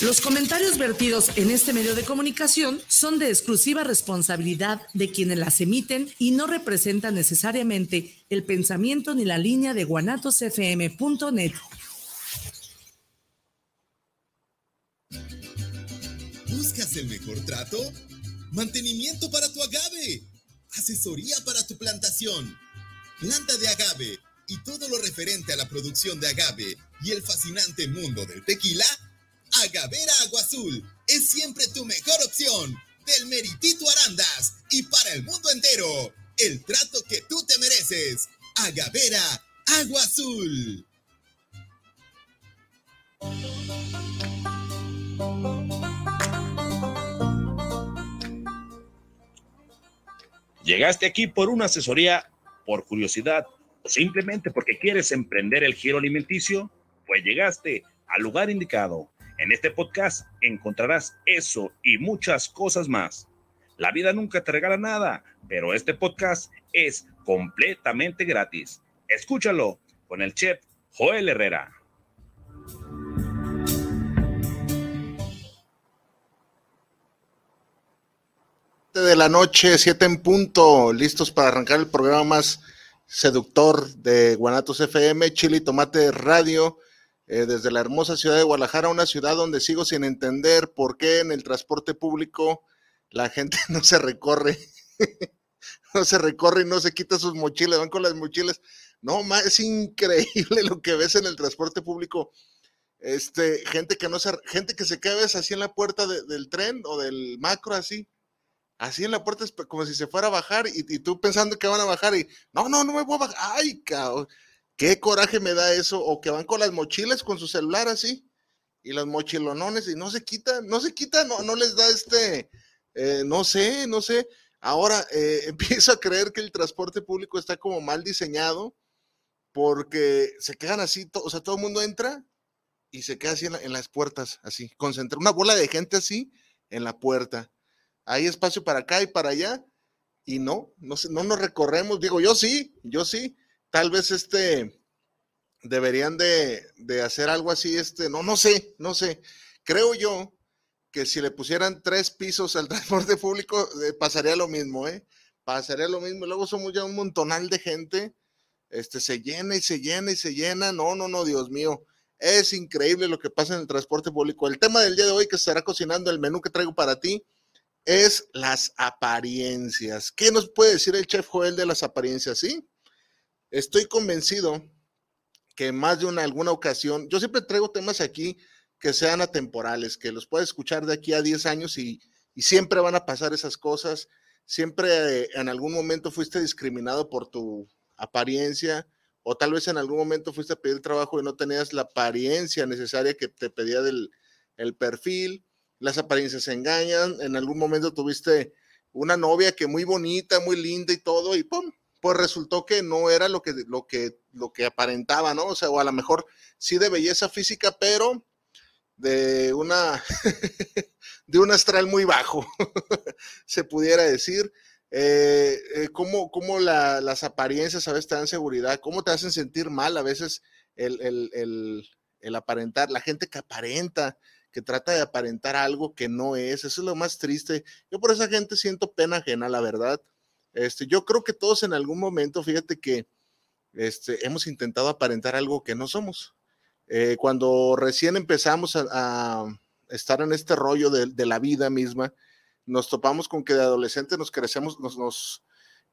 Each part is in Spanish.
Los comentarios vertidos en este medio de comunicación son de exclusiva responsabilidad de quienes las emiten y no representan necesariamente el pensamiento ni la línea de guanatosfm.net. ¿Buscas el mejor trato? Mantenimiento para tu agave. Asesoría para tu plantación. Planta de agave y todo lo referente a la producción de agave y el fascinante mundo del tequila Agavera Agua Azul es siempre tu mejor opción. Del Meritito Arandas y para el mundo entero. El trato que tú te mereces. Agavera Agua Azul. Llegaste aquí por una asesoría, por curiosidad simplemente porque quieres emprender el giro alimenticio, pues llegaste al lugar indicado. En este podcast encontrarás eso y muchas cosas más. La vida nunca te regala nada, pero este podcast es completamente gratis. Escúchalo con el chef Joel Herrera. de la noche, siete en punto, listos para arrancar el programa más seductor de Guanatos FM, Chile y Tomate Radio. Eh, desde la hermosa ciudad de Guadalajara, una ciudad donde sigo sin entender por qué en el transporte público la gente no se recorre, no se recorre y no se quita sus mochilas, van con las mochilas. No, es increíble lo que ves en el transporte público. Este, gente que no se, gente que se queda así en la puerta del tren o del macro así, así en la puerta como si se fuera a bajar y, y, tú pensando que van a bajar y no, no, no me voy a bajar. Ay, cabrón qué coraje me da eso, o que van con las mochilas, con su celular así, y los mochilonones, y no se quitan, no se quitan, no, no les da este, eh, no sé, no sé. Ahora eh, empiezo a creer que el transporte público está como mal diseñado, porque se quedan así, o sea, todo el mundo entra y se queda así en, las puertas, así, concentra una bola de gente así en la puerta. Hay espacio para acá y para allá, y no, no, no nos recorremos. Digo, yo sí, yo sí tal vez este deberían de, hacer algo así, este, no, no sé, no sé. Creo yo que si le pusieran tres pisos al transporte público, eh, pasaría lo mismo, ¿eh? Pasaría lo mismo. Luego somos ya un montonal de gente, este, se llena y se llena y se llena. No, no, no, Dios mío. Es increíble lo que pasa en el transporte público. El tema del día de hoy que estará cocinando el menú que traigo para ti es las apariencias. ¿Qué nos puede decir el chef Joel de las apariencias? Sí, Estoy convencido que más de una alguna ocasión, yo siempre traigo temas aquí que sean atemporales, que los puedes escuchar de aquí a 10 años y, siempre van a pasar esas cosas. Siempre eh, en algún momento fuiste discriminado por tu apariencia o tal vez en algún momento fuiste a pedir trabajo y no tenías la apariencia necesaria que te pedía del el perfil. Las apariencias engañan. En algún momento tuviste una novia que muy bonita, muy linda y todo y ¡pum! pues resultó que no era lo que, lo que, lo que aparentaba, ¿no? O sea, o a lo mejor sí de belleza física, pero de una, de un astral muy bajo, se pudiera decir. Eh, eh, cómo, cómo las apariencias a veces te dan seguridad, cómo te hacen sentir mal a veces el, el, el, aparentar, la gente que aparenta, que trata de aparentar algo que no es, eso es lo más triste. Yo por esa gente siento pena ajena, la verdad. Este, yo creo que todos en algún momento, fíjate que este, hemos intentado aparentar algo que no somos. Eh, cuando recién empezamos a, estar en este rollo de, la vida misma, nos topamos con que de adolescente nos crecemos, nos,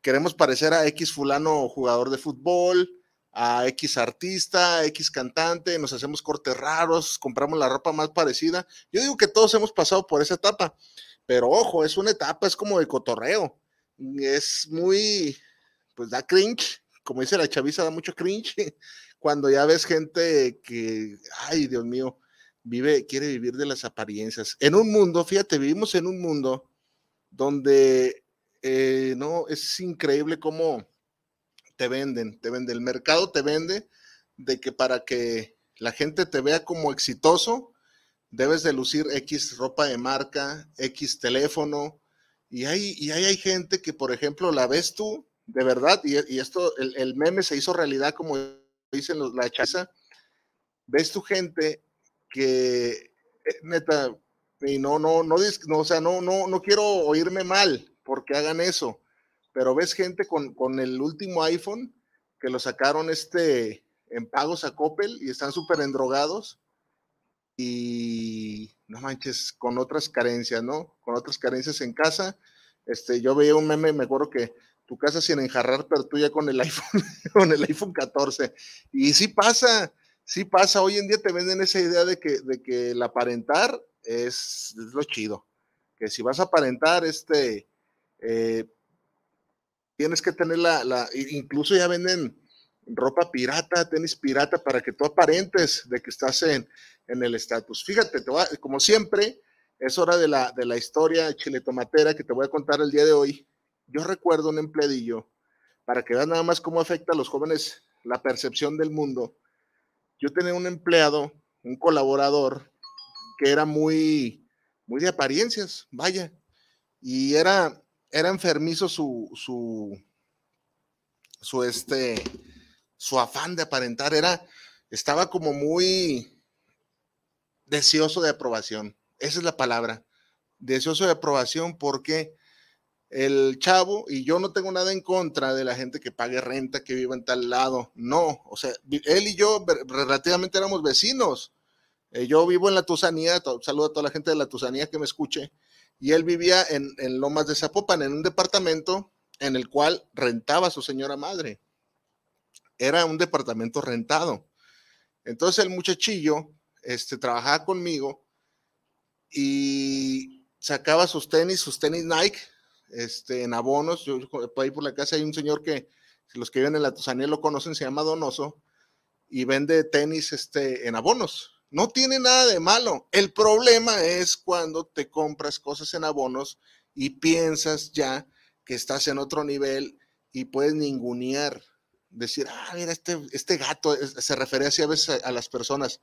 queremos parecer a X fulano jugador de fútbol, a X artista, a X cantante, nos hacemos cortes raros, compramos la ropa más parecida. Yo digo que todos hemos pasado por esa etapa, pero ojo, es una etapa, es como de cotorreo es muy, pues da cringe, como dice la chaviza, da mucho cringe cuando ya ves gente que, ay, Dios mío, vive, quiere vivir de las apariencias. En un mundo, fíjate, vivimos en un mundo donde, eh, no, es increíble cómo te venden, te vende, el mercado te vende de que para que la gente te vea como exitoso, debes de lucir X ropa de marca, X teléfono, y hay, y hay gente que, por ejemplo, la ves tú, de verdad, y, esto, el, meme se hizo realidad, como dicen los, la chaza, ves tu gente que, eh, neta, y no, no, no, no, o sea, no, no, no quiero oírme mal porque hagan eso, pero ves gente con, con el último iPhone que lo sacaron este en pagos a Coppel y están súper endrogados y no manches, con otras carencias, ¿no? Con otras carencias en casa. Este, yo veía un meme, me acuerdo que tu casa sin enjarrar, pero tú ya con el iPhone, con el iPhone 14. Y sí pasa, sí pasa. Hoy en día te venden esa idea de que, de que el aparentar es, lo chido. Que si vas a aparentar, este, eh, tienes que tener la, la, incluso ya venden ropa pirata, tenis pirata, para que tú aparentes de que estás en, en el estatus. Fíjate, te como siempre, es hora de la, de la historia chiletomatera que te voy a contar el día de hoy. Yo recuerdo un empleadillo, para que veas nada más cómo afecta a los jóvenes la percepción del mundo. Yo tenía un empleado, un colaborador, que era muy, muy de apariencias, vaya, y era, era enfermizo su, su, su, este, su afán de aparentar, era, estaba como muy deseoso de aprobación, esa es la palabra, deseoso de aprobación porque el chavo, y yo no tengo nada en contra de la gente que pague renta, que viva en tal lado, no, o sea, él y yo relativamente éramos vecinos, eh, yo vivo en la Tusanía, saludo a toda la gente de la Tusanía que me escuche, y él vivía en, en Lomas de Zapopan, en un departamento en el cual rentaba su señora madre. Era un departamento rentado. Entonces el muchachillo este, trabajaba conmigo y sacaba sus tenis, sus tenis Nike, este, en abonos. Yo, por ahí por la casa hay un señor que, los que viven en la Tusanía lo conocen, se llama Donoso, y vende tenis este, en abonos. No tiene nada de malo. El problema es cuando te compras cosas en abonos y piensas ya que estás en otro nivel y puedes ningunear. Decir, ah, mira, este, este gato se refiere así a veces a, las personas.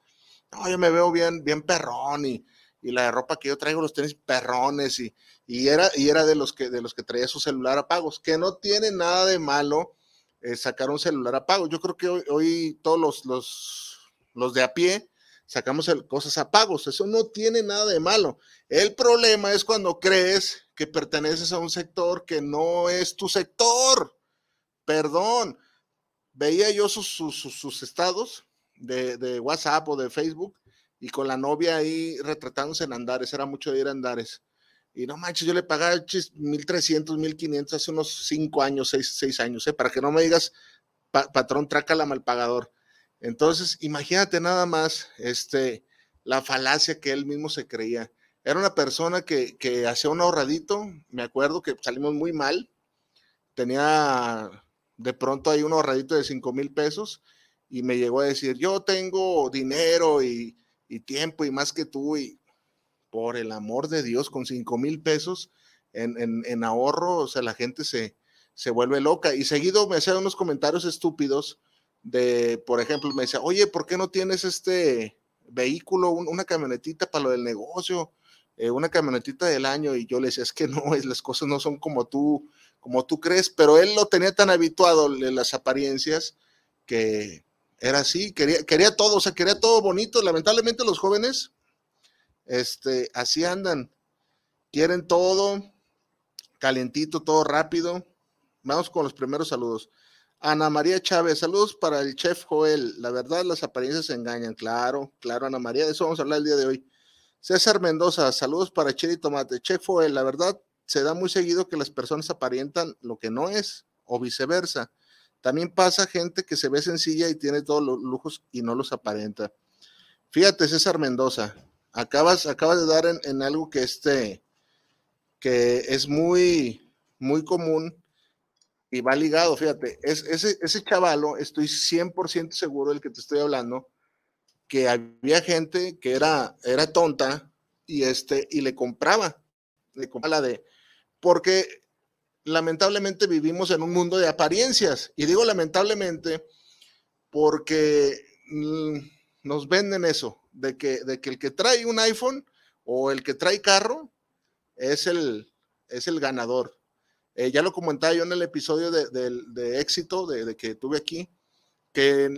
No, yo me veo bien, bien perrón y, y la ropa que yo traigo, los tenis perrones y, y, era, y era de los que, de los que traía su celular a pagos, que no tiene nada de malo eh, sacar un celular a pagos. Yo creo que hoy, hoy todos los, los, los de a pie sacamos cosas a pagos. Eso no tiene nada de malo. El problema es cuando crees que perteneces a un sector que no es tu sector. Perdón. Veía yo sus, estados de, WhatsApp o de Facebook y con la novia ahí retratándose en Andares. Era mucho de ir a Andares. Y no manches, yo le pagaba 1.300, 1.500 hace unos 5 años, 6, años, ¿eh? para que no me digas, patrón, trácala mal pagador entonces, imagínate nada más este, la falacia que él mismo se creía. Era una persona que, que hacía un ahorradito, me acuerdo que salimos muy mal, tenía de pronto ahí un ahorradito de 5 mil pesos y me llegó a decir, yo tengo dinero y, y, tiempo y más que tú y por el amor de Dios, con 5 mil pesos en, en, en, ahorro, o sea, la gente se, se vuelve loca y seguido me hacía unos comentarios estúpidos de, por ejemplo, me decía, oye, ¿por qué no tienes este vehículo, una camionetita para lo del negocio, eh, una camionetita del año? Y yo le decía, es que no, es, las cosas no son como tú, como tú crees, pero él lo tenía tan habituado en las apariencias que era así, quería, quería todo, o sea, quería todo bonito. Lamentablemente los jóvenes, este, así andan, quieren todo calientito, todo rápido. Vamos con los primeros saludos. Ana María Chávez, saludos para el chef Joel. La verdad, las apariencias engañan. Claro, claro, Ana María, de eso vamos a hablar el día de hoy. César Mendoza, saludos para Chile Tomate. Chef Joel, la verdad, se da muy seguido que las personas aparentan lo que no es o viceversa. También pasa gente que se ve sencilla y tiene todos los lujos y no los aparenta. Fíjate, César Mendoza, acabas, acabas de dar en, en algo que este, que es muy, muy común y va ligado, fíjate, es, ese, ese chavalo, estoy 100% seguro del que te estoy hablando, que había gente que era, era tonta y, este, y le compraba, le compraba la de, porque lamentablemente vivimos en un mundo de apariencias, y digo lamentablemente porque mm, nos venden eso, de que, de que el que trae un iPhone o el que trae carro es el, es el ganador. Eh, ya lo comentaba yo en el episodio de, éxito de, que tuve aquí, que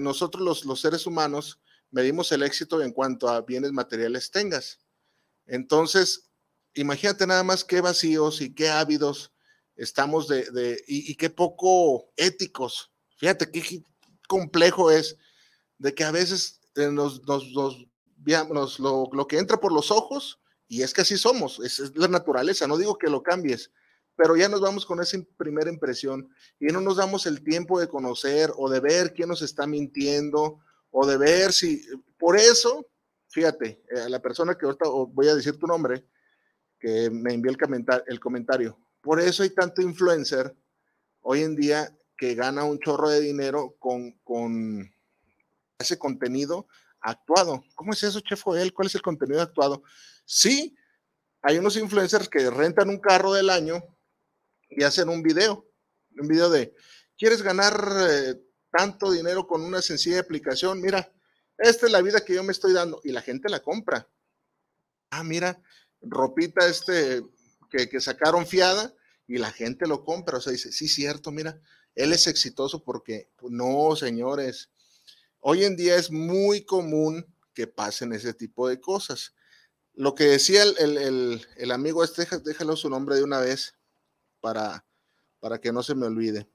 nosotros los, seres humanos medimos el éxito en cuanto a bienes materiales tengas. Entonces, imagínate nada más qué vacíos y qué ávidos estamos de, y, qué poco éticos. Fíjate qué complejo es de que a veces eh, nos, nos, nos, lo, lo, que entra por los ojos, y es que así somos, es la naturaleza, no digo que lo cambies, pero ya nos vamos con esa primera impresión y no nos damos el tiempo de conocer o de ver quién nos está mintiendo o de ver si, por eso, fíjate, eh, la persona que ahorita voy a decir tu nombre, que me envió el, comentar, el comentario, por eso hay tanto influencer hoy en día que gana un chorro de dinero con, con ese contenido actuado. ¿Cómo es eso, Chef Joel? ¿Cuál es el contenido actuado? Sí, hay unos influencers que rentan un carro del año y hacen un video, un video de, ¿quieres ganar eh, tanto dinero con una sencilla aplicación? Mira, esta es la vida que yo me estoy dando y la gente la compra. Ah, mira, ropita este que, que sacaron fiada y la gente lo compra. O sea, dice, sí, cierto, mira, él es exitoso porque, pues, no, señores, hoy en día es muy común que pasen ese tipo de cosas. Lo que decía el, el, el amigo este, déjalo su nombre de una vez, para, para que no se me olvide.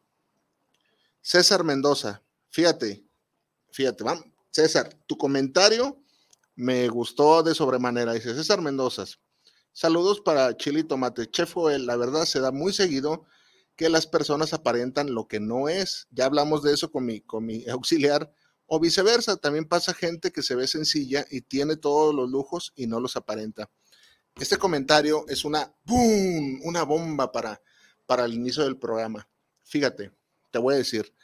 César Mendoza, fíjate, fíjate, vamos. César, tu comentario me gustó de sobremanera. Dice César Mendoza, saludos para Chile y Tomate. Chef la verdad se da muy seguido que las personas aparentan lo que no es. Ya hablamos de eso con mi, con mi auxiliar. O viceversa, también pasa gente que se ve sencilla y tiene todos los lujos y no los aparenta. Este comentario es una ¡boom! una bomba para para el inicio del programa. Fíjate, te voy a decir,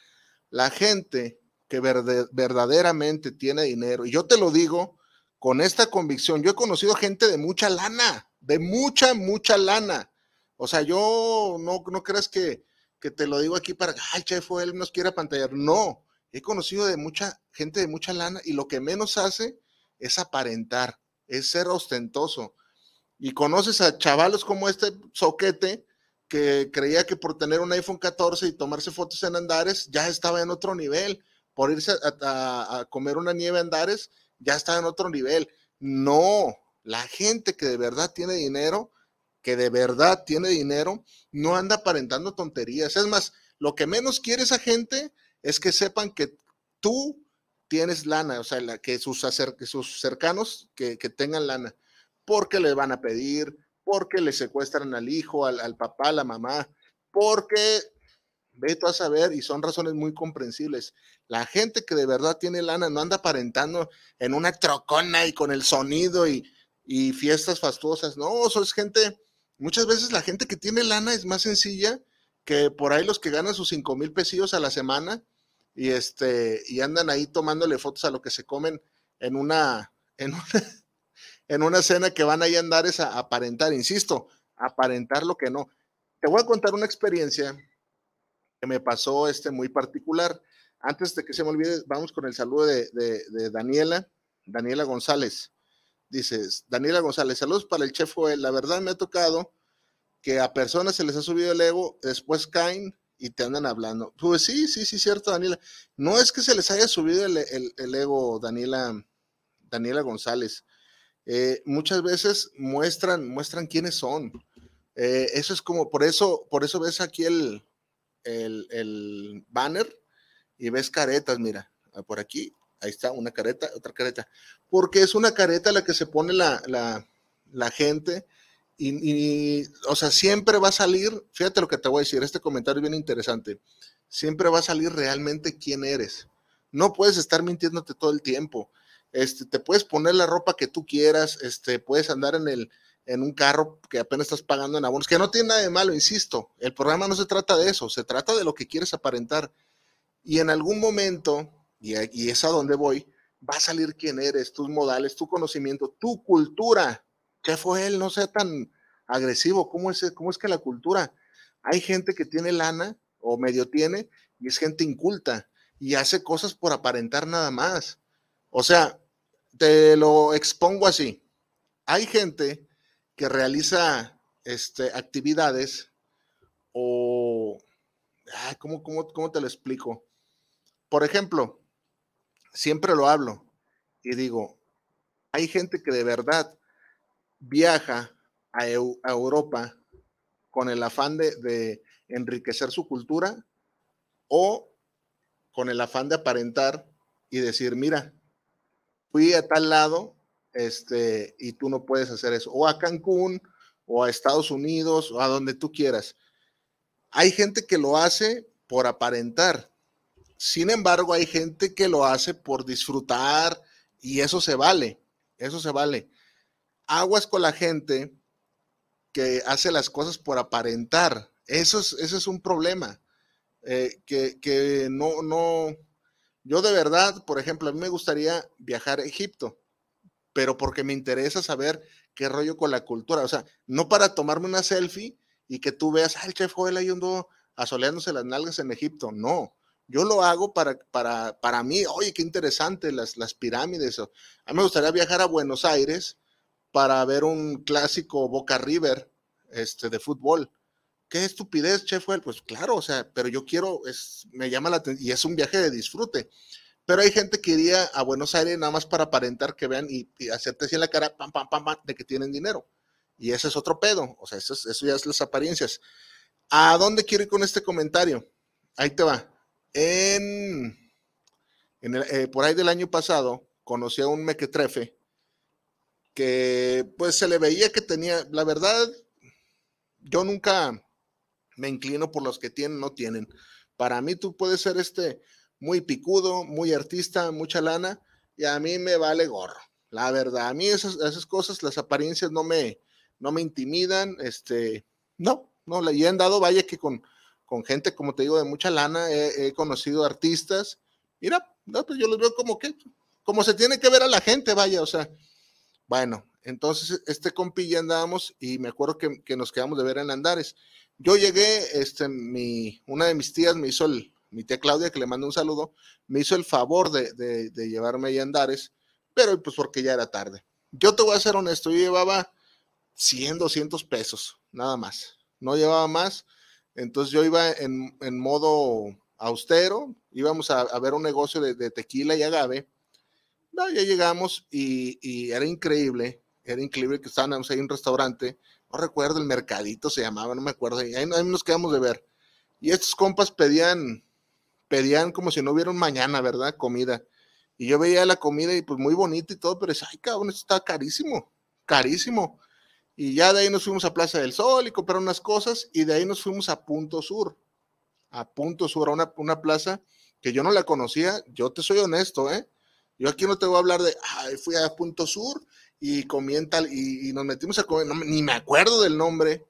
la gente que verdaderamente tiene dinero, y yo te lo digo con esta convicción, yo he conocido gente de mucha lana, de mucha, mucha lana. O sea, yo no, no creas que, que te lo digo aquí para, ay, chef, él nos quiere apantallar. No, he conocido de mucha gente de mucha lana y lo que menos hace es aparentar, es ser ostentoso. Y conoces a chavalos como este soquete que creía que por tener un iPhone 14 y tomarse fotos en Andares ya estaba en otro nivel. Por irse a, comer una nieve Andares ya estaba en otro nivel. No, la gente que de verdad tiene dinero, que de verdad tiene dinero, no anda aparentando tonterías. Es más, lo que menos quiere esa gente es que sepan que tú tienes lana, o sea, que, sus, sus cercanos que, que tengan lana, porque le van a pedir, porque le secuestran al hijo, al, papá, a la mamá, porque ve tú a saber, y son razones muy comprensibles. La gente que de verdad tiene lana no anda aparentando en una trocona y con el sonido y, fiestas fastuosas. No, eso es gente, muchas veces la gente que tiene lana es más sencilla que por ahí los que ganan sus cinco mil pesillos a la semana y este, y andan ahí tomándole fotos a lo que se comen en una, en una, en una escena que van ahí a andar es a aparentar, insisto, aparentar lo que no. Te voy a contar una experiencia que me pasó este muy particular. Antes de que se me olvide, vamos con el saludo de, Daniela, Daniela González. Dices, Daniela González, saludos para el chef Joel. La verdad me ha tocado que a personas se les ha subido el ego, después caen y te andan hablando. Pues sí, sí, sí, cierto, Daniela. No es que se les haya subido el, el ego, Daniela, Daniela González. Eh, muchas veces muestran, muestran quiénes son. Eh, eso es como, por eso, por eso ves aquí el, el, banner y ves caretas, mira, ah, por aquí, ahí está, una careta, otra careta, porque es una careta la que se pone la, la, gente y, o sea, siempre va a salir, fíjate lo que te voy a decir, este comentario es bien interesante, siempre va a salir realmente quién eres. No puedes estar mintiéndote todo el tiempo. Este, te puedes poner la ropa que tú quieras, este, puedes andar en el, en un carro que apenas estás pagando en abonos, que no tiene nada de malo, insisto, el programa no se trata de eso, se trata de lo que quieres aparentar. Y en algún momento, y, y es a donde voy, va a salir quién eres, tus modales, tu conocimiento, tu cultura. ¿Qué fue él? No sea tan agresivo. ¿Cómo es, ¿Cómo es que la cultura? Hay gente que tiene lana o medio tiene y es gente inculta y hace cosas por aparentar nada más. O sea, te lo expongo así. Hay gente que realiza este, actividades o... ¿cómo, cómo, cómo te lo explico? Por ejemplo, siempre lo hablo y digo, hay gente que de verdad viaja a, Europa con el afán de, enriquecer su cultura o con el afán de aparentar y decir, mira, fui a tal lado este, y tú no puedes hacer eso, o a Cancún, o a Estados Unidos, o a donde tú quieras. Hay gente que lo hace por aparentar. Sin embargo, hay gente que lo hace por disfrutar y eso se vale, eso se vale. Aguas con la gente que hace las cosas por aparentar. Eso es, es un problema. Eh, que, que no, no, yo de verdad, por ejemplo, a mí me gustaría viajar a Egipto, pero porque me interesa saber qué rollo con la cultura. O sea, no para tomarme una selfie y que tú veas, ah, el chef Joel ahí andó asoleándose las nalgas en Egipto. No, yo lo hago para, para, para mí, oye, qué interesante las, las pirámides. A mí me gustaría viajar a Buenos Aires para ver un clásico Boca River este, de fútbol. ¿Qué estupidez, chef? Pues claro, o sea, pero yo quiero, es, me llama la atención y es un viaje de disfrute. Pero hay gente que iría a Buenos Aires nada más para aparentar que vean y, hacerte así en la cara, pam, pam, pam, pam, de que tienen dinero. Y ese es otro pedo, o sea, eso, eso ya es las apariencias. ¿A dónde quiero ir con este comentario? Ahí te va. En, en eh, por ahí del año pasado conocí a un mequetrefe que pues se le veía que tenía, la verdad, yo nunca me inclino por los que tienen, no tienen. Para mí tú puedes ser este muy picudo, muy artista, mucha lana, y a mí me vale gorro. La verdad, a mí esas, cosas, las apariencias no me, no me intimidan, este, no, no, y he andado, vaya que con, con gente, como te digo, de mucha lana, he, conocido artistas, mira, pues yo los veo como que, como se tiene que ver a la gente, vaya, o sea, bueno, entonces este compilla andábamos y me acuerdo que, que nos quedamos de ver en Andares. Yo llegué, este, mi, una de mis tías me hizo el, mi tía Claudia, que le mando un saludo, me hizo el favor de, de, llevarme a Andares, pero pues porque ya era tarde. Yo te voy a ser honesto, yo llevaba 100, 200 pesos, nada más. No llevaba más. Entonces yo iba en, en modo austero, íbamos a, a ver un negocio de, de, tequila y agave. No, ya llegamos y, y, era increíble, era increíble que estábamos ahí en un restaurante no recuerdo el mercadito se llamaba, no me acuerdo, y ahí, nos quedamos de ver. Y estos compas pedían, pedían como si no hubiera mañana, ¿verdad? Comida. Y yo veía la comida y pues muy bonita y todo, pero decía, ay cabrón, esto está carísimo, carísimo. Y ya de ahí nos fuimos a Plaza del Sol y compraron unas cosas y de ahí nos fuimos a Punto Sur, a Punto Sur, a una, una plaza que yo no la conocía, yo te soy honesto, ¿eh? Yo aquí no te voy a hablar de, ay, fui a Punto Sur y comienza y, nos metimos a comer, ni me acuerdo del nombre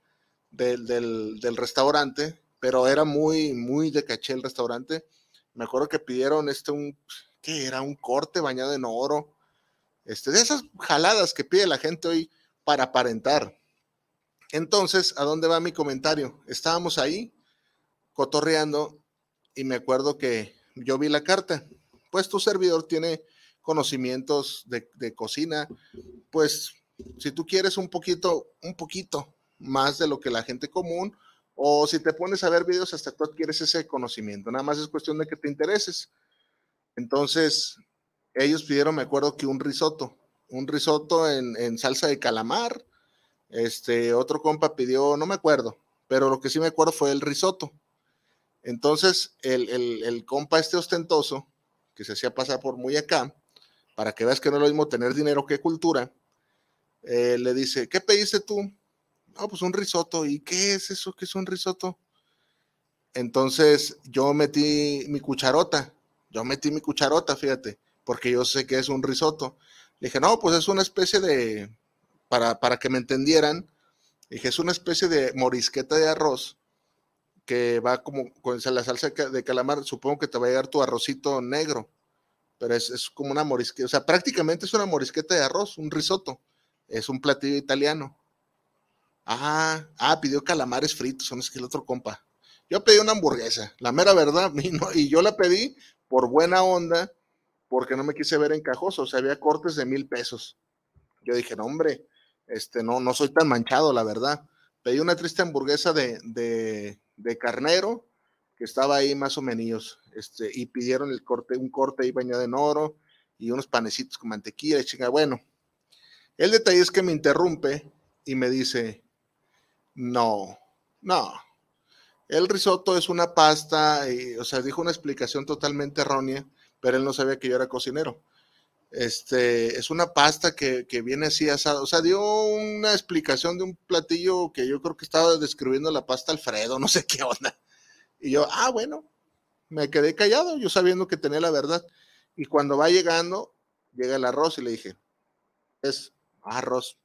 del, del, restaurante, pero era muy, muy de caché el restaurante. Me acuerdo que pidieron este, un, ¿qué era? Un corte bañado en oro. Este, de esas jaladas que pide la gente hoy para aparentar. Entonces, ¿a dónde va mi comentario? Estábamos ahí cotorreando y me acuerdo que yo vi la carta. Pues tu servidor tiene conocimientos de, de, cocina, pues si tú quieres un poquito, un poquito más de lo que la gente común, o si te pones a ver videos, hasta tú adquieres ese conocimiento. Nada más es cuestión de que te intereses. Entonces, ellos pidieron, me acuerdo que un risotto, un risotto en, en salsa de calamar. Este, otro compa pidió, no me acuerdo, pero lo que sí me acuerdo fue el risotto. Entonces, el, el, el compa este ostentoso, que se hacía pasar por muy acá, para que veas que no es lo mismo tener dinero que cultura, eh, le dice, ¿qué pediste tú? No, pues un risotto. ¿Y qué es eso? ¿Qué es un risotto? Entonces yo metí mi cucharota, yo metí mi cucharota, fíjate, porque yo sé que es un risotto. Le dije, no, pues es una especie de, para, para que me entendieran, dije, es una especie de morisqueta de arroz que va como con la salsa de calamar, supongo que te va a llegar tu arrocito negro pero es, como una morisqueta, o sea, prácticamente es una morisqueta de arroz, un risotto, es un platillo italiano. Ah, ah, pidió calamares fritos, son es que el otro compa. Yo pedí una hamburguesa, la mera verdad, y, yo la pedí por buena onda, porque no me quise ver encajoso, o sea, había cortes de mil pesos. Yo dije, no, hombre, este, no, no soy tan manchado, la verdad. Pedí una triste hamburguesa de, de, de carnero, que estaba ahí más o menos, este, y pidieron el corte, un corte ahí bañado en oro, y unos panecitos con mantequilla y chinga. Bueno, el detalle es que me interrumpe y me dice, no, no, el risotto es una pasta, y, o sea, dijo una explicación totalmente errónea, pero él no sabía que yo era cocinero. Este, es una pasta que, que viene así asada, o sea, dio una explicación de un platillo que yo creo que estaba describiendo la pasta Alfredo, no sé qué onda. Y yo, ah, bueno, me quedé callado, yo sabiendo que tenía la verdad. Y cuando va llegando, llega el arroz y le dije, es arroz.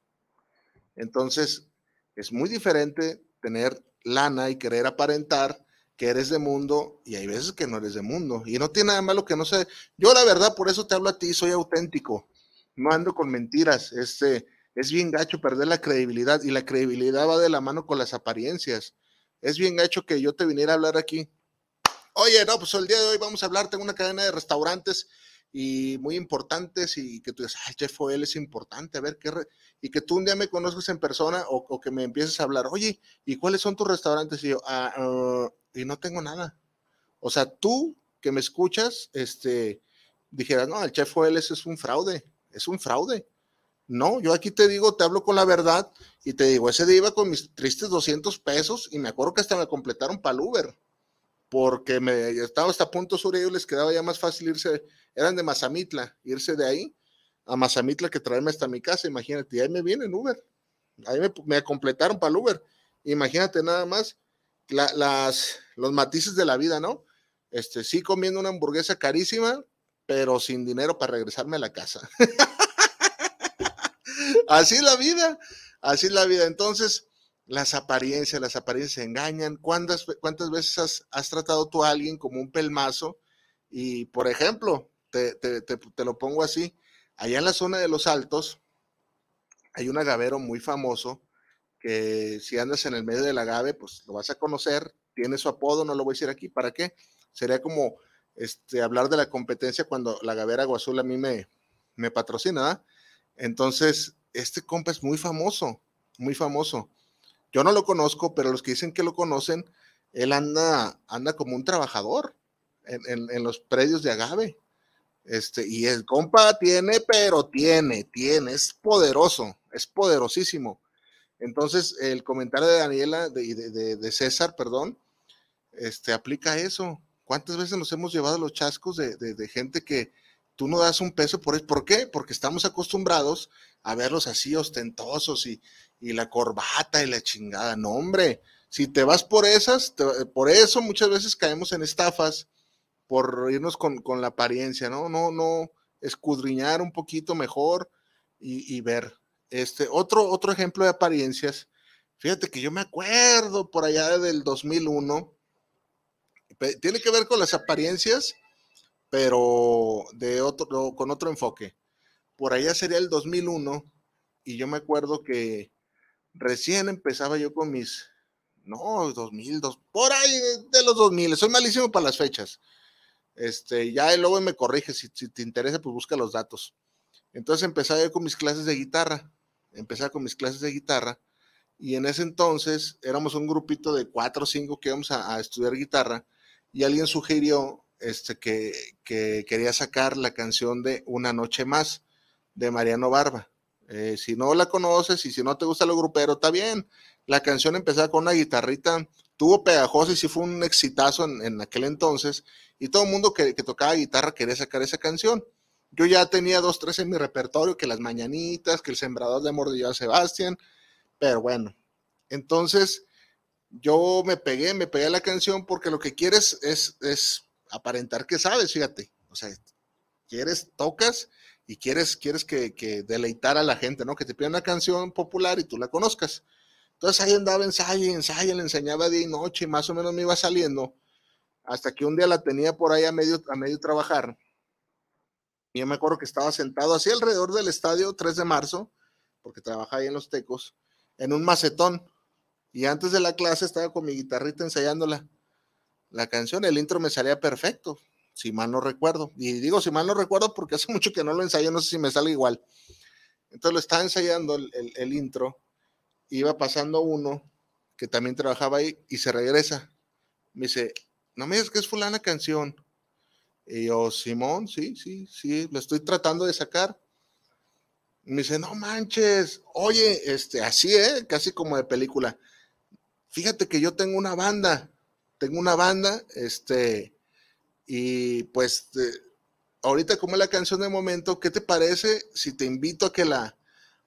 Entonces, es muy diferente tener lana y querer aparentar que eres de mundo y hay veces que no eres de mundo. Y no tiene nada malo que no sé. Yo la verdad, por eso te hablo a ti, soy auténtico. No ando con mentiras. Este, es bien gacho perder la credibilidad y la credibilidad va de la mano con las apariencias. Es bien gacho que yo te viniera a hablar aquí. Oye, no, pues el día de hoy vamos a hablar, tengo una cadena de restaurantes y muy importantes y que tú dices, ay, Jeff Oel es importante, a ver qué, y que tú un día me conozcas en persona o, que me empieces a hablar, oye, ¿y cuáles son tus restaurantes? Y yo, ah, ah, y no tengo nada. O sea, tú que me escuchas, este, dijeras, no, el Chef Oel es un fraude, es un fraude. No, yo aquí te digo, te hablo con la verdad y te digo, ese día iba con mis tristes 200 pesos y me acuerdo que hasta me completaron para el Uber porque me estaba hasta Punto Sur y ellos les quedaba ya más fácil irse, eran de Mazamitla, irse de ahí a Mazamitla que traerme hasta mi casa, imagínate, y ahí me vienen Uber, ahí me, completaron para el Uber, imagínate nada más las, los matices de la vida, ¿no? Este, sí comiendo una hamburguesa carísima, pero sin dinero para regresarme a la casa. así es la vida, así es la vida. Entonces, las apariencias, las apariencias engañan. ¿Cuántas, cuántas veces has, tratado tú a alguien como un pelmazo? Y, por ejemplo, te, lo pongo así, allá en la zona de los altos hay un agavero muy famoso que si andas en el medio del agave, pues lo vas a conocer, tiene su apodo, no lo voy a decir aquí, ¿para qué? Sería como este, hablar de la competencia cuando la agavera Agua Azul a mí me, me patrocina, Entonces, este compa es muy famoso, muy famoso. Yo no lo conozco, pero los que dicen que lo conocen, él anda, anda como un trabajador en, los predios de agave. Este, y el compa tiene, pero tiene, tiene, es poderoso, es poderosísimo. Entonces, el comentario de Daniela, de, de, César, perdón, este, aplica eso. ¿Cuántas veces nos hemos llevado los chascos de, de, gente que tú no das un peso por eso? ¿Por qué? Porque estamos acostumbrados a verlos así ostentosos y, y la corbata y la chingada. No, hombre, si te vas por esas, por eso muchas veces caemos en estafas, por irnos con, la apariencia, ¿no? No, no, escudriñar un poquito mejor y, ver. Este, otro, otro ejemplo de apariencias, fíjate que yo me acuerdo por allá del 2001, tiene que ver con las apariencias, pero de otro, con otro enfoque. Por allá sería el 2001 y yo me acuerdo que recién empezaba yo con mis, no, 2000, dos, por ahí de los 2000, soy malísimo para las fechas. Este, ya el luego me corrige, si, te interesa, pues busca los datos. Entonces empezaba yo con mis clases de guitarra, empezaba con mis clases de guitarra, y en ese entonces éramos un grupito de cuatro o cinco que íbamos a, estudiar guitarra, y alguien sugirió este, que, que quería sacar la canción de Una Noche Más de Mariano Barba. Eh, si no la conoces y si no te gusta lo grupero, está bien. La canción empezaba con una guitarrita, tuvo pegajosa y sí fue un exitazo en, aquel entonces. Y todo el mundo que, tocaba guitarra quería sacar esa canción. Yo ya tenía dos, tres en mi repertorio, que las mañanitas, que el sembrador de amor de Sebastián, pero bueno. Entonces, yo me pegué, me pegué a la canción porque lo que quieres es, es aparentar que sabes, fíjate. O sea, quieres, tocas y quieres, quieres que, que, deleitar a la gente, ¿no? Que te pida una canción popular y tú la conozcas. Entonces ahí andaba ensayo ensayo, le enseñaba día y noche y más o menos me iba saliendo, hasta que un día la tenía por ahí a medio, a medio trabajar. Y yo me acuerdo que estaba sentado así alrededor del estadio 3 de marzo, porque trabajaba ahí en Los Tecos, en un macetón. Y antes de la clase estaba con mi guitarrita ensayándola. La canción, el intro me salía perfecto si mal no recuerdo. Y digo si mal no recuerdo porque hace mucho que no lo ensayo, no sé si me sale igual. Entonces lo estaba ensayando el, intro, iba pasando uno que también trabajaba ahí y se regresa. Me dice, no me digas que es fulana canción. Y yo, Simón, sí, sí, sí, lo estoy tratando de sacar. me dice, no manches, oye, este, así, ¿eh? Casi como de película. Fíjate que yo tengo una banda, tengo una banda, este, y pues, ahorita como es la canción de momento, ¿qué te parece si te invito a que la,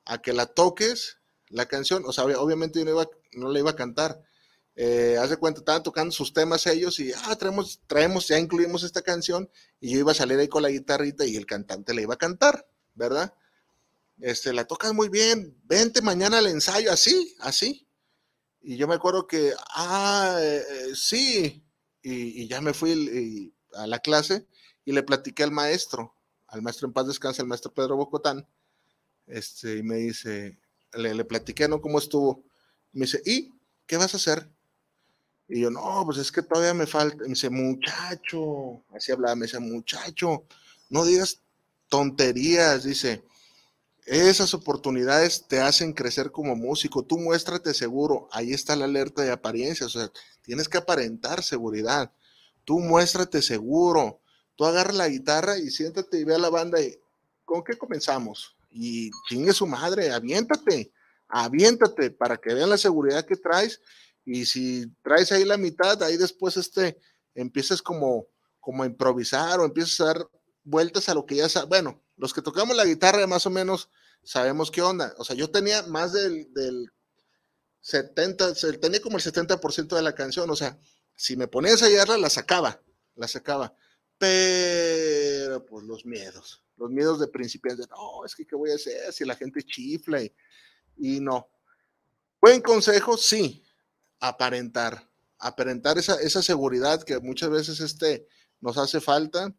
a que la toques, la canción? O sea, obviamente yo no, iba, la iba a cantar, eh, haz de cuenta, estaban tocando sus temas ellos y, ah, traemos, traemos, ya incluimos esta canción y yo iba a salir ahí con la guitarrita y el cantante le iba a cantar, ¿verdad? Este, la tocas muy bien, vente mañana al ensayo, así, así. Y yo me acuerdo que, ah, eh, eh, sí, y, ya me fui a la clase y le platiqué al maestro, al maestro en paz descansa, el maestro Pedro Bocotán, este, y me dice, le, le platiqué, ¿no? ¿Cómo estuvo? me dice, ¿y qué vas a hacer? Y yo, no, pues es que todavía me falta. me dice, muchacho, así hablaba, me dice, muchacho, no digas tonterías, dice, esas oportunidades te hacen crecer como músico, tú muéstrate seguro, ahí está la alerta de apariencias, o sea, tienes que aparentar seguridad, tú muéstrate seguro, tú agarra la guitarra y siéntate y ve a la banda y, ¿con qué comenzamos? Y chingue su madre, aviéntate, aviéntate para que vean la seguridad que traes. Y si traes ahí la mitad, ahí después este, empiezas como, como a improvisar o empiezas a dar vueltas a lo que ya sabes. Bueno, los que tocamos la guitarra más o menos sabemos qué onda. O sea, yo tenía más del, del 70, tenía como el 70% de la canción. O sea, si me ponía a ensayarla, la sacaba, la sacaba. Pero, pues los miedos, los miedos de principiantes, no, es que qué voy a hacer si la gente chifla y, y no. Buen consejo, sí, aparentar, aparentar esa, esa seguridad que muchas veces este, nos hace falta.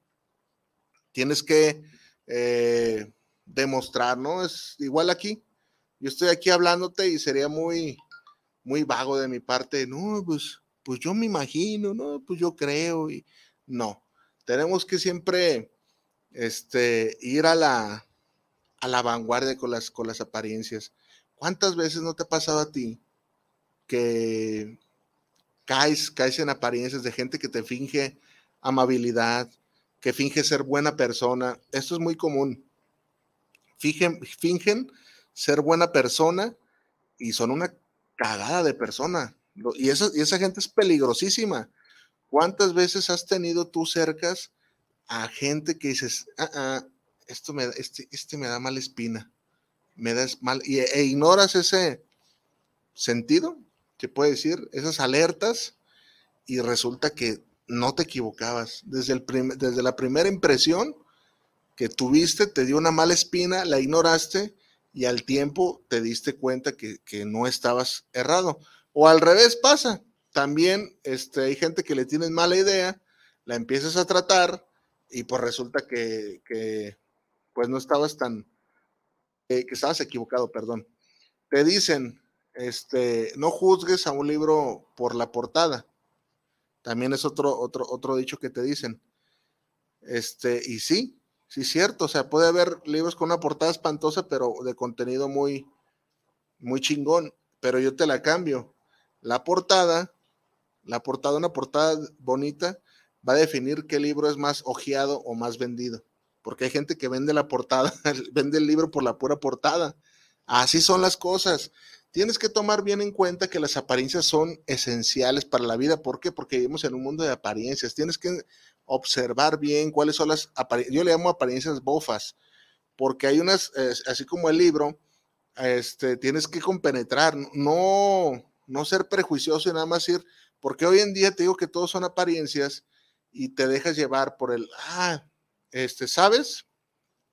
Tienes que eh, demostrar, ¿no? Es igual aquí. Yo estoy aquí hablándote y sería muy, muy vago de mi parte. No, pues, pues yo me imagino, no, pues yo creo y no. Tenemos que siempre este, ir a la, a la vanguardia con las, con las apariencias. ¿Cuántas veces no te ha pasado a ti que caes, caes en apariencias de gente que te finge amabilidad, que finge ser buena persona. Esto es muy común. Fingen, ser buena persona y son una cagada de persona. Y esa, y esa gente es peligrosísima. ¿Cuántas veces has tenido tú cercas a gente que dices, ah, ah, esto me, este, este me da mala espina, me da mal, y, e ignoras ese sentido que puede decir, esas alertas, y resulta que no te equivocabas. Desde, el desde la primera impresión que tuviste, te dio una mala espina, la ignoraste y al tiempo te diste cuenta que, no estabas errado. O al revés pasa. También este, hay gente que le tienes mala idea, la empiezas a tratar y pues resulta que, pues no estabas tan, eh, que estabas equivocado, perdón. Te dicen, este, no juzgues a un libro por la portada. También es otro, otro, otro dicho que te dicen. Este, y sí, sí cierto. O sea, puede haber libros con una portada espantosa, pero de contenido muy, muy chingón. Pero yo te la cambio. La portada, la portada, una portada bonita, va a definir qué libro es más ojeado o más vendido. Porque hay gente que vende la portada, vende el libro por la pura portada. Así son las cosas tienes que tomar bien en cuenta que las apariencias son esenciales para la vida. ¿Por qué? Porque vivimos en un mundo de apariencias. Tienes que observar bien cuáles son las. Yo le llamo apariencias bofas, porque hay unas, así como el libro, este, tienes que compenetrar, no, no ser prejuicioso y nada más ir, porque hoy en día te digo que todos son apariencias y te dejas llevar por el, ah, este, ¿sabes?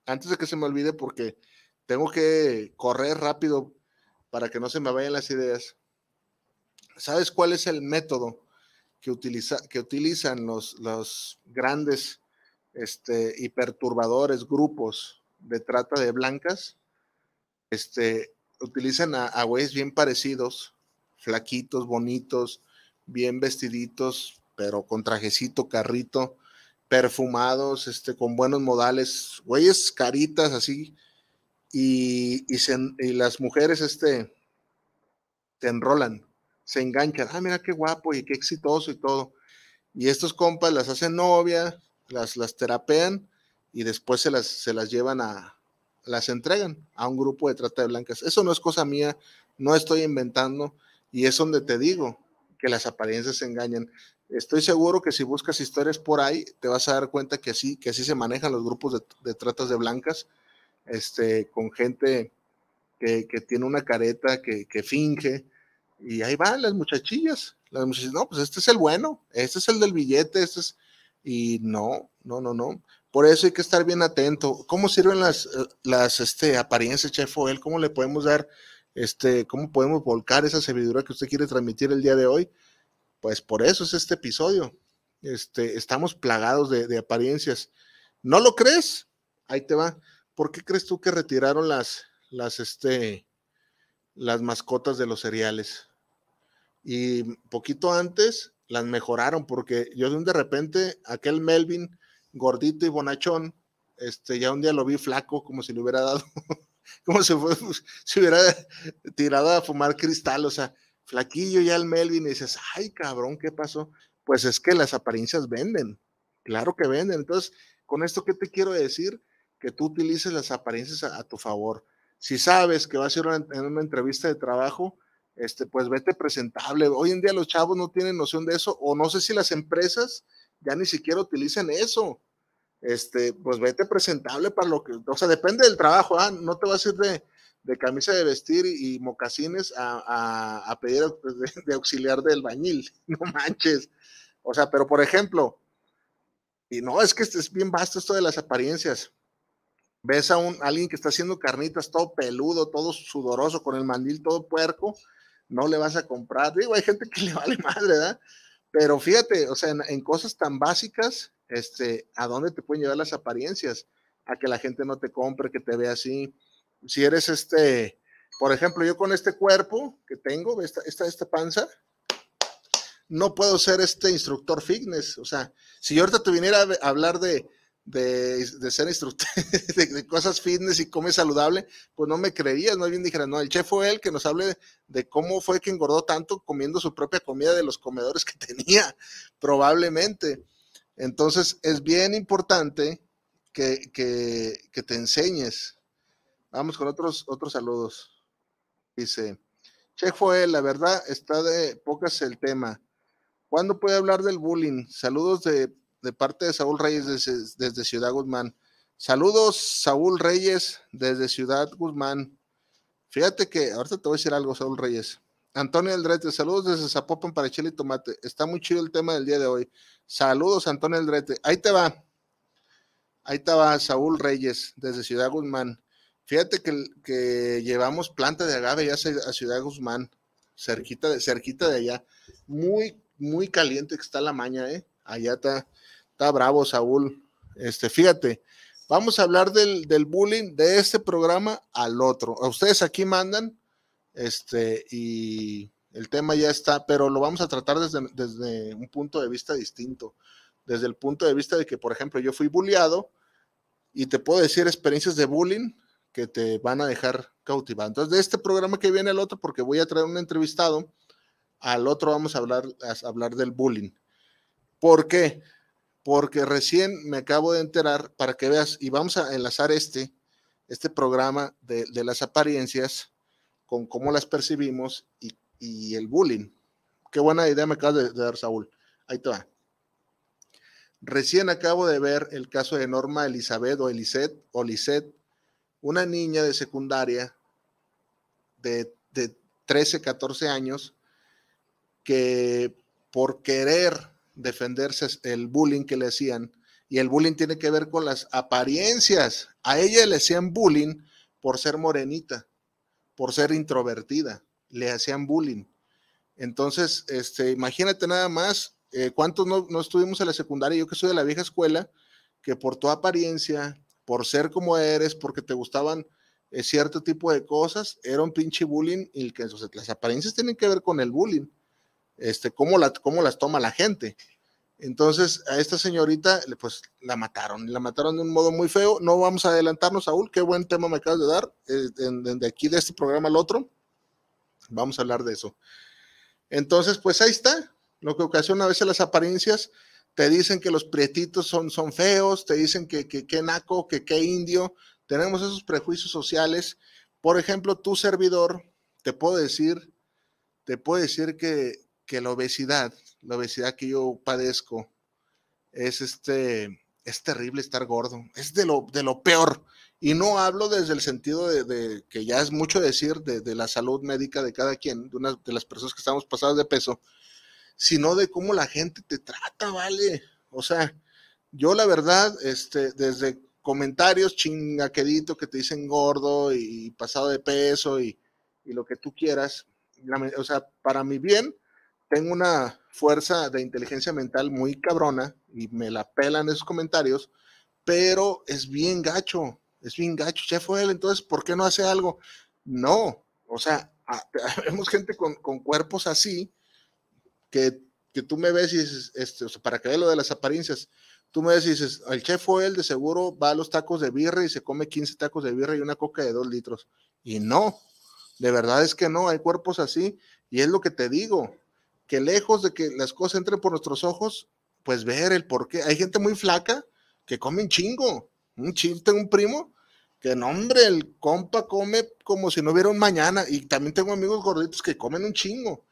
Antes de que se me olvide, porque tengo que correr rápido para que no se me vayan las ideas. ¿Sabes cuál es el método que, utiliza, que utilizan los, los grandes este, y perturbadores grupos de trata de blancas? Este, utilizan a, güeyes bien parecidos, flaquitos, bonitos, bien vestiditos, pero con trajecito, carrito, perfumados, este, con buenos modales, güeyes caritas así, y, las mujeres este, te enrolan, se enganchan, ah, mira qué guapo y qué exitoso y todo. Y estos compas las hacen novia, las, las terapean y después se las, se las llevan a, las entregan a un grupo de trata de blancas. Eso no es cosa mía, no estoy inventando y es donde te digo que las apariencias engañan. Estoy seguro que si buscas historias por ahí, te vas a dar cuenta que sí, que así se manejan los grupos de, de tratas de blancas, este, con gente que, que tiene una careta, que, que, finge, y ahí van las muchachillas. Las muchachillas, no, pues este es el bueno, este es el del billete, este es, y no, no, no, no. Por eso hay que estar bien atento. ¿Cómo sirven las, eh, las este, apariencias, Chef? ¿Cómo le podemos dar, este, cómo podemos volcar esa sabiduría que usted quiere transmitir el día de hoy? Pues por eso es este episodio. Este, estamos plagados de, de apariencias. ¿No lo crees? Ahí te va. ¿Por qué crees tú que retiraron las, las, este, las mascotas de los cereales? Y poquito antes las mejoraron porque yo de repente aquel Melvin gordito y bonachón, este, ya un día lo vi flaco, como si le hubiera dado, como si fue, se hubiera tirado a fumar cristal, o sea, flaquillo ya el Melvin, y dices, ay cabrón, ¿qué pasó? Pues es que las apariencias venden, claro que venden. Entonces, con esto, ¿qué te quiero decir? Que tú utilices las apariencias a tu favor. Si sabes que va a ser una, una entrevista de trabajo, este, pues vete presentable. Hoy en día los chavos no tienen noción de eso, o no sé si las empresas ya ni siquiera utilizan eso este, pues vete presentable para lo que, o sea, depende del trabajo, ¿ah? no te vas a ir de, camisa de vestir y, mocasines a, pedir de, de, auxiliar del bañil, no manches. O sea, pero por ejemplo, y no, es que es bien vasto esto de las apariencias. Ves a un alguien que está haciendo carnitas todo peludo, todo sudoroso, con el mandil todo puerco, no le vas a comprar. Digo, hay gente que le vale madre, ¿verdad? Pero fíjate, o sea, en, cosas tan básicas, este, ¿a dónde te pueden llevar las apariencias? A que la gente no te compre, que te vea así. Si eres este, por ejemplo, yo con este cuerpo que tengo, esta, esta, esta panza, no puedo ser este instructor fitness. O sea, si ahorita te viniera a hablar de, de, de ser instructor de, cosas fitness y come saludable, pues no me creerías, no bien dijera, no, el chef fue él que nos hable de, cómo fue que engordó tanto comiendo su propia comida de los comedores que tenía, probablemente. Entonces, es bien importante que, que, que, te enseñes. Vamos con otros, otros saludos. Dice, Che fue, la verdad, está de pocas el tema. ¿Cuándo puede hablar del bullying? Saludos de, de parte de Saúl Reyes desde, Ciudad Guzmán. Saludos, Saúl Reyes, desde Ciudad Guzmán. Fíjate que, ahorita te voy a decir algo, Saúl Reyes. Antonio Aldrete, saludos desde Zapopan para Chile y Tomate. Está muy chido el tema del día de hoy. Saludos, Antonio Aldrete. Ahí te va. Ahí te va Saúl Reyes, desde Ciudad Guzmán. Fíjate que, que llevamos planta de agave ya a Ciudad Guzmán, cerquita de, cerquita de allá. Muy, muy caliente que está la maña, ¿eh? Allá está, está bravo, Saúl. Este, fíjate, vamos a hablar del, del bullying de este programa al otro. A ustedes aquí mandan este, y el tema ya está, pero lo vamos a tratar desde, desde, un punto de vista distinto, desde el punto de vista de que, por ejemplo, yo fui bulliado y te puedo decir experiencias de bullying que te van a dejar cautivado. Entonces, de este programa que viene el otro, porque voy a traer un entrevistado, al otro vamos a hablar, a hablar del bullying. ¿Por qué? Porque recién me acabo de enterar, para que veas, y vamos a enlazar este, este programa de, de las apariencias, con cómo las percibimos y, y, el bullying. Qué buena idea me acabas de, dar, Saúl. Ahí te va. Recién acabo de ver el caso de Norma Elizabeth o Elisette, o Lisette, una niña de secundaria de, de 13, 14 años que por querer defenderse el bullying que le hacían, y el bullying tiene que ver con las apariencias. A ella le hacían bullying por ser morenita por ser introvertida, le hacían bullying. Entonces, este, imagínate nada más, eh, ¿cuántos no, no, estuvimos en la secundaria? Yo que soy de la vieja escuela, que por tu apariencia, por ser como eres, porque te gustaban eh, cierto tipo de cosas, era un pinche bullying y que las apariencias tienen que ver con el bullying, este, cómo, la, cómo las toma la gente. Entonces, a esta señorita, pues la mataron, la mataron de un modo muy feo. No vamos a adelantarnos, Saúl, qué buen tema me acabas de dar, eh, de, aquí de este programa al otro. Vamos a hablar de eso. Entonces, pues ahí está. Lo que ocasiona a veces las apariencias te dicen que los prietitos son, son feos, te dicen que qué naco, que qué indio. Tenemos esos prejuicios sociales. Por ejemplo, tu servidor, te puedo decir, te puedo decir que, que la obesidad, la obesidad que yo padezco, es este, es terrible estar gordo, es de lo, de lo peor. Y no hablo desde el sentido de, que ya es mucho decir de, la salud médica de cada quien, de una de las personas que estamos pasadas de peso, sino de cómo la gente te trata, ¿vale? O sea, yo la verdad, este, desde comentarios chingaquedito que te dicen gordo y pasado de peso y, y lo que tú quieras, o sea, para mi bien, tengo una fuerza de inteligencia mental muy cabrona y me la pelan esos comentarios, pero es bien gacho, es bien gacho. Chef fue él, entonces, ¿por qué no hace algo? No, o sea, vemos gente con, cuerpos así que, que, tú me ves y dices, este, o sea, para veas lo de las apariencias, tú me ves y dices, el chef fue él, de seguro va a los tacos de birra y se come 15 tacos de birra y una coca de 2 litros. Y no, de verdad es que no, hay cuerpos así y es lo que te digo, que lejos de que las cosas entren por nuestros ojos, pues ver el por qué. Hay gente muy flaca que come un chingo. Un tengo un primo que no, hombre, el compa come como si no hubiera un mañana. Y también tengo amigos gorditos que comen un chingo.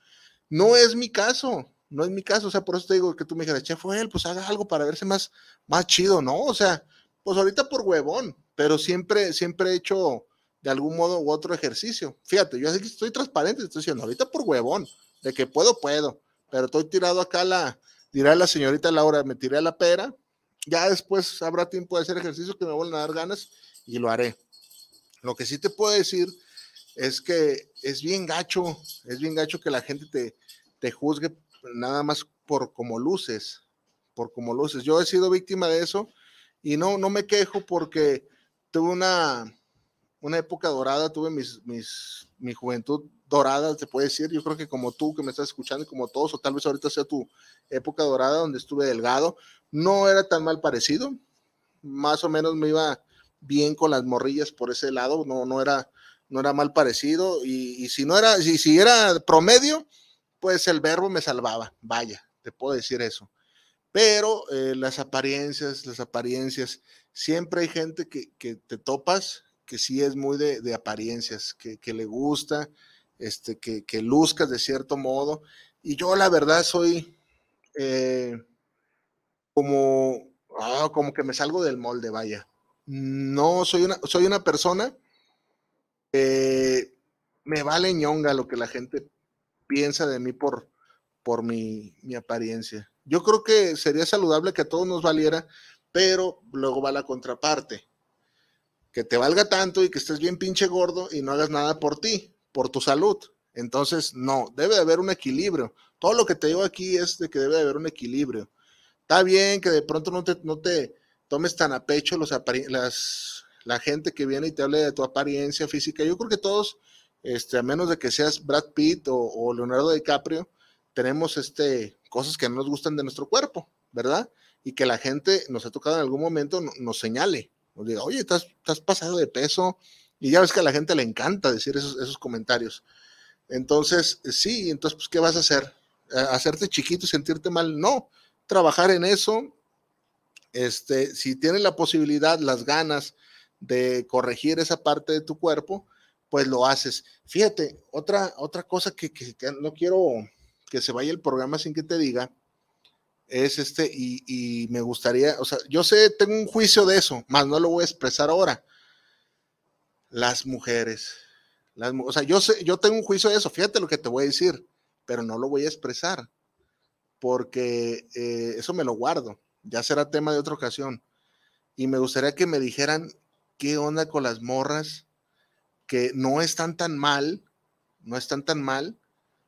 No es mi caso, no es mi caso. O sea, por eso te digo que tú me dijeras, che, fue él, pues haga algo para verse más, más chido, ¿no? O sea, pues ahorita por huevón, pero siempre, siempre he hecho de algún modo u otro ejercicio. Fíjate, yo así estoy transparente, estoy diciendo, ahorita por huevón, de que puedo, puedo, pero estoy tirado acá la, dirá la señorita Laura, me tiré a la pera, ya después habrá tiempo de hacer ejercicio que me vuelvan a dar ganas y lo haré. Lo que sí te puedo decir es que es bien gacho, es bien gacho que la gente te, te juzgue nada más por como luces, por como luces. Yo he sido víctima de eso y no, no me quejo porque tuve una, una época dorada, tuve mis, mis, mi juventud dorada, se puede decir. Yo creo que como tú que me estás escuchando como todos, o tal vez ahorita sea tu época dorada donde estuve delgado, no era tan mal parecido. Más o menos me iba bien con las morrillas por ese lado, no, no, era, no era mal parecido. Y, si no era, si, si era promedio, pues el verbo me salvaba. Vaya, te puedo decir eso. Pero eh, las apariencias, las apariencias, siempre hay gente que, te topas que sí es muy de, apariencias, que, le gusta, este, que, que luzcas de cierto modo. Y yo la verdad soy eh, como, ah, como que me salgo del molde, vaya. No, soy una, soy una persona que me vale ñonga lo que la gente piensa de mí por, por mi, mi apariencia. Yo creo que sería saludable que a todos nos valiera, pero luego va la contraparte. Que te valga tanto y que estés bien pinche gordo y no hagas nada por ti por tu salud. Entonces, no, debe de haber un equilibrio. Todo lo que te digo aquí es de que debe de haber un equilibrio. Está bien que de pronto no te, no te tomes tan a pecho los las, la gente que viene y te hable de tu apariencia física. Yo creo que todos, este, a menos de que seas Brad Pitt o, Leonardo DiCaprio, tenemos este, cosas que no nos gustan de nuestro cuerpo, ¿verdad? Y que la gente nos ha tocado en algún momento nos señale, nos diga, oye, estás, estás pasado de peso, y ya ves que a la gente le encanta decir esos, esos comentarios. Entonces, sí, entonces, pues, ¿qué vas a hacer? ¿Hacerte chiquito y sentirte mal? No, trabajar en eso. Este, si tienes la posibilidad, las ganas de corregir esa parte de tu cuerpo, pues lo haces. Fíjate, otra, otra cosa que, que, no quiero que se vaya el programa sin que te diga, es este, y, y, me gustaría, o sea, yo sé, tengo un juicio de eso, más no lo voy a expresar ahora, las mujeres. Las, o sea, yo, sé, yo tengo un juicio de eso, fíjate lo que te voy a decir, pero no lo voy a expresar, porque eh, eso me lo guardo, ya será tema de otra ocasión. Y me gustaría que me dijeran qué onda con las morras, que no están tan mal, no están tan mal.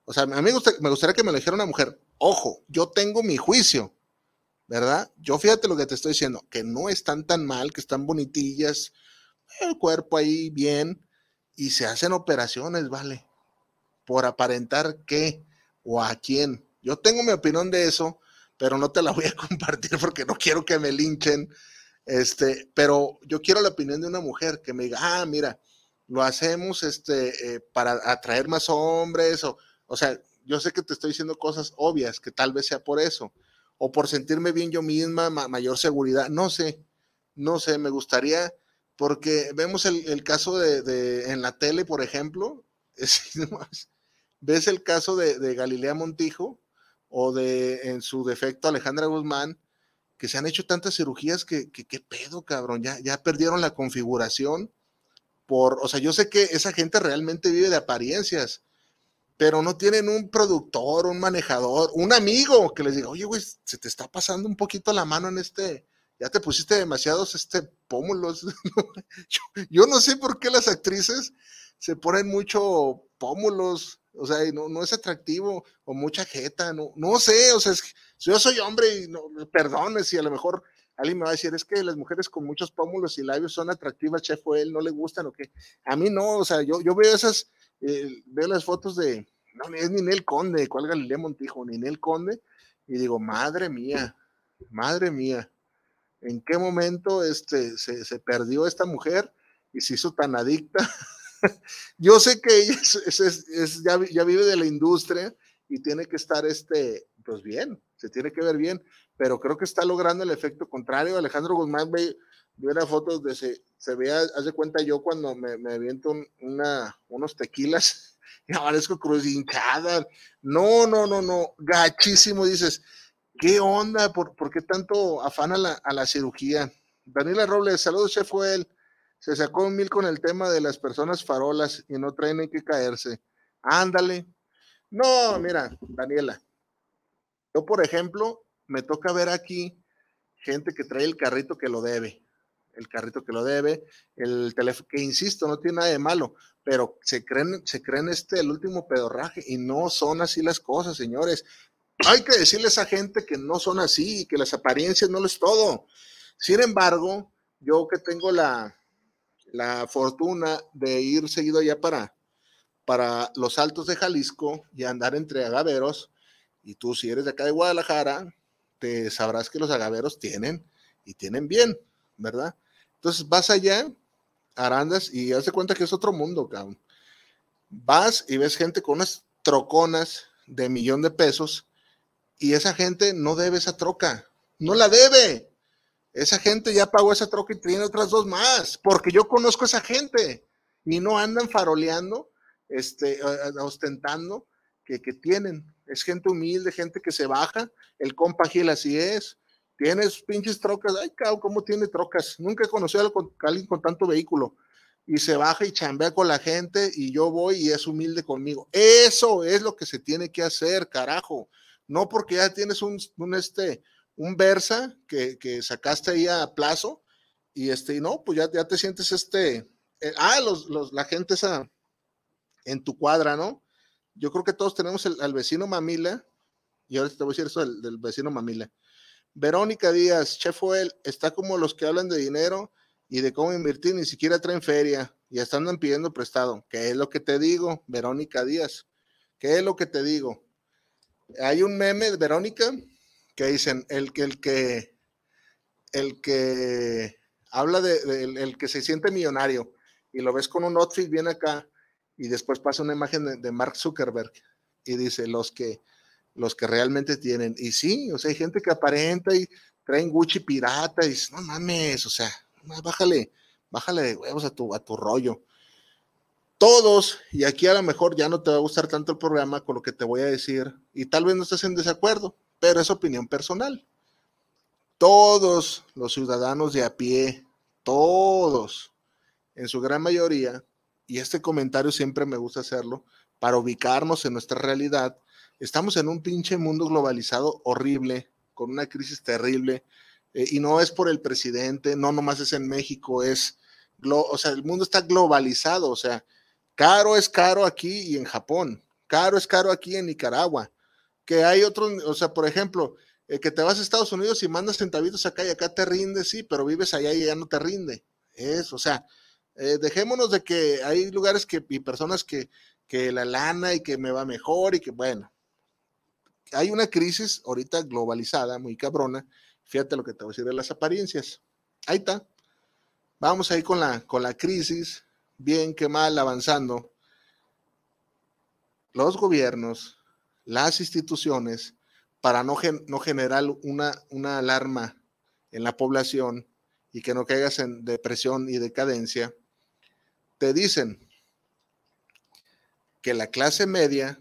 O sea, a mí me, me gustaría que me lo dijera una mujer, ojo, yo tengo mi juicio, ¿verdad? Yo fíjate lo que te estoy diciendo, que no están tan mal, que están bonitillas, el cuerpo ahí bien y se hacen operaciones, ¿vale? Por aparentar qué o a quién. Yo tengo mi opinión de eso, pero no te la voy a compartir porque no quiero que me linchen. Este, pero yo quiero la opinión de una mujer que me diga, ah, mira, lo hacemos este, eh, para atraer más hombres, o, o sea, yo sé que te estoy diciendo cosas obvias, que tal vez sea por eso, o por sentirme bien yo misma, mayor seguridad, no sé, no sé, me gustaría, porque vemos el, caso de, en la tele, por ejemplo, ves el caso de, Galilea Montijo o de, en su defecto, Alejandra Guzmán, que se han hecho tantas cirugías que, qué pedo, cabrón, ya, ya perdieron la configuración por, o sea, yo sé que esa gente realmente vive de apariencias, pero no tienen un productor, un manejador, un amigo que les diga, oye, güey, se te está pasando un poquito la mano en este, ya te pusiste demasiados este, pómulos. yo, no sé por qué las actrices se ponen mucho pómulos, o sea, no, no es atractivo, o mucha jeta, no, no sé, o sea, yo soy hombre y no, perdone si a lo mejor alguien me va a decir, es que las mujeres con muchos pómulos y labios son atractivas, chef, o él no le gustan o qué. A mí no, o sea, yo, yo veo esas eh, veo las fotos de, no, es Ninel Conde, ¿cuál Galilea Montijo? Ninel Conde, y digo, madre mía, madre mía, ¿en qué momento este, se, perdió esta mujer y se hizo tan adicta? Yo sé que ella es, ya, vive de la industria y tiene que estar, este, pues bien, se tiene que ver bien, pero creo que está logrando el efecto contrario. Alejandro Guzmán ve, vi una foto donde se, se vea, haz de cuenta yo cuando me, me aviento una, unos tequilas y aparezco cruz hinchada. No, no, no, no, gachísimo, dices, ¿qué onda? ¿Por, por qué tanto afán a la, a la cirugía? Daniela Robles, saludos, chef él. Se sacó mil con el tema de las personas farolas y no traen en que caerse. Ándale. No, mira, Daniela. Yo, por ejemplo, me toca ver aquí gente que trae el carrito que lo debe el carrito que lo debe, el teléfono, que insisto, no tiene nada de malo, pero se creen, se creen este el último pedorraje y no son así las cosas, señores. Hay que decirle a esa gente que no son así, que las apariencias no lo es todo. Sin embargo, yo que tengo la, la fortuna de ir seguido allá para, para los altos de Jalisco y andar entre agaveros, y tú si eres de acá de Guadalajara, te sabrás que los agaveros tienen y tienen bien, ¿verdad? Entonces vas allá, arandas, y haz de cuenta que es otro mundo, cabrón. Vas y ves gente con unas troconas de millón de pesos y esa gente no debe esa troca, no la debe. Esa gente ya pagó esa troca y tiene otras dos más, porque yo conozco a esa gente y no andan faroleando, este, ostentando que, que tienen. Es gente humilde, gente que se baja. El compa Gil así es. Tienes pinches trocas. Ay, cabrón, ¿cómo tiene trocas? Nunca he conocido a alguien con tanto vehículo. Y se baja y chambea con la gente y yo voy y es humilde conmigo. Eso es lo que se tiene que hacer, carajo. No porque ya tienes un, este, un Versa que, sacaste ahí a plazo y este, no, pues ya, ya te sientes este, eh, ah, los, los, la gente esa en tu cuadra, ¿no? Yo creo que todos tenemos el, al vecino Mamila, y ahora te voy a decir eso del vecino Mamila Verónica Díaz, Chef Oel, está como los que hablan de dinero y de cómo invertir, ni siquiera traen feria y están pidiendo prestado. ¿Qué es lo que te digo, Verónica Díaz? ¿Qué es lo que te digo? Hay un meme de Verónica que dicen el que el que el que habla de, el, que se siente millonario y lo ves con un outfit bien acá y después pasa una imagen de Mark Zuckerberg y dice los que los que realmente tienen. Y sí, o sea, hay gente que aparenta y traen Gucci pirata y dice, no mames, o sea, bájale, bájale de huevos a tu, a tu rollo. Todos, y aquí a lo mejor ya no te va a gustar tanto el programa con lo que te voy a decir, y tal vez no estés en desacuerdo, pero es opinión personal. Todos los ciudadanos de a pie, todos, en su gran mayoría, y este comentario siempre me gusta hacerlo, para ubicarnos en nuestra realidad, Estamos en un pinche mundo globalizado horrible, con una crisis terrible, eh, y no es por el presidente, no nomás es en México, es, o sea, el mundo está globalizado, o sea, caro es caro aquí y en Japón, caro es caro aquí en Nicaragua, que hay otros, o sea, por ejemplo, eh, que te vas a Estados Unidos y mandas centavitos acá y acá te rinde, sí, pero vives allá y ya no te rinde. Es, o sea, eh, dejémonos de que hay lugares que, y personas que, que la lana y que me va mejor y que, bueno, hay una crisis ahorita globalizada, muy cabrona. Fíjate lo que te voy a decir de las apariencias. Ahí está. Vamos ahí con la, con la crisis, bien que mal, avanzando. Los gobiernos, las instituciones, para no, no generar una, una alarma en la población y que no caigas en depresión y decadencia, te dicen que la clase media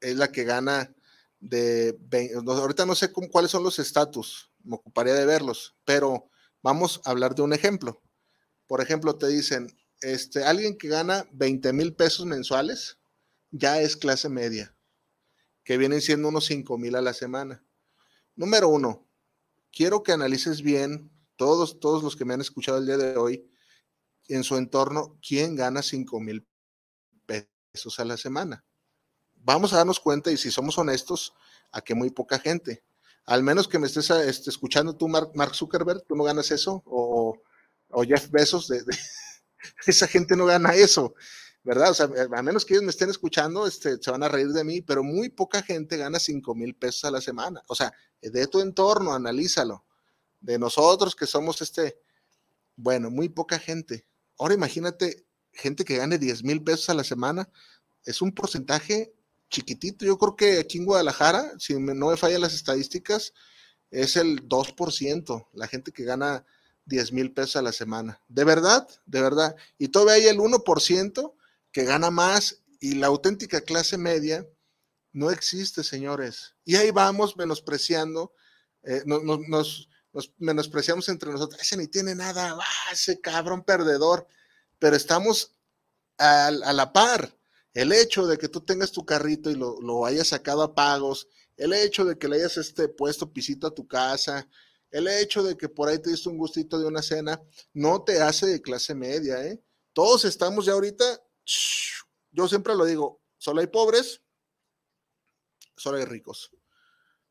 es la que gana de, ahorita no sé cuáles son los estatus, me ocuparía de verlos, pero vamos a hablar de un ejemplo. Por ejemplo, te dicen, este, alguien que gana 20 mil pesos mensuales ya es clase media, que vienen siendo unos 5 mil a la semana. Número uno, quiero que analices bien, todos, todos los que me han escuchado el día de hoy, en su entorno, quién gana 5 mil pesos a la semana. Vamos a darnos cuenta, y si somos honestos, a que muy poca gente. Al menos que me estés este, escuchando tú, Mark, Zuckerberg, tú no ganas eso, o, Jeff Bezos, de, esa gente no gana eso, ¿verdad? O sea, a menos que ellos me estén escuchando, este, se van a reír de mí, pero muy poca gente gana 5 mil pesos a la semana. O sea, de tu entorno, analízalo. De nosotros que somos este, bueno, muy poca gente. Ahora imagínate gente que gane 10 mil pesos a la semana, es un porcentaje chiquitito. Yo creo que aquí en Guadalajara, si no me fallan las estadísticas, es el 2%, la gente que gana 10 mil pesos a la semana. De verdad, de verdad. Y todavía hay el 1% que gana más y la auténtica clase media no existe, señores. Y ahí vamos menospreciando, eh, nos, menospreciamos entre nosotros. Ese ni tiene nada, ah, ese cabrón perdedor. Pero estamos a, la par. El hecho de que tú tengas tu carrito y lo, hayas sacado a pagos, el hecho de que le hayas este, puesto pisito a tu casa, el hecho de que por ahí te diste un gustito de una cena, no te hace de clase media, ¿eh? Todos estamos ya ahorita, yo siempre lo digo, solo hay pobres, solo hay ricos.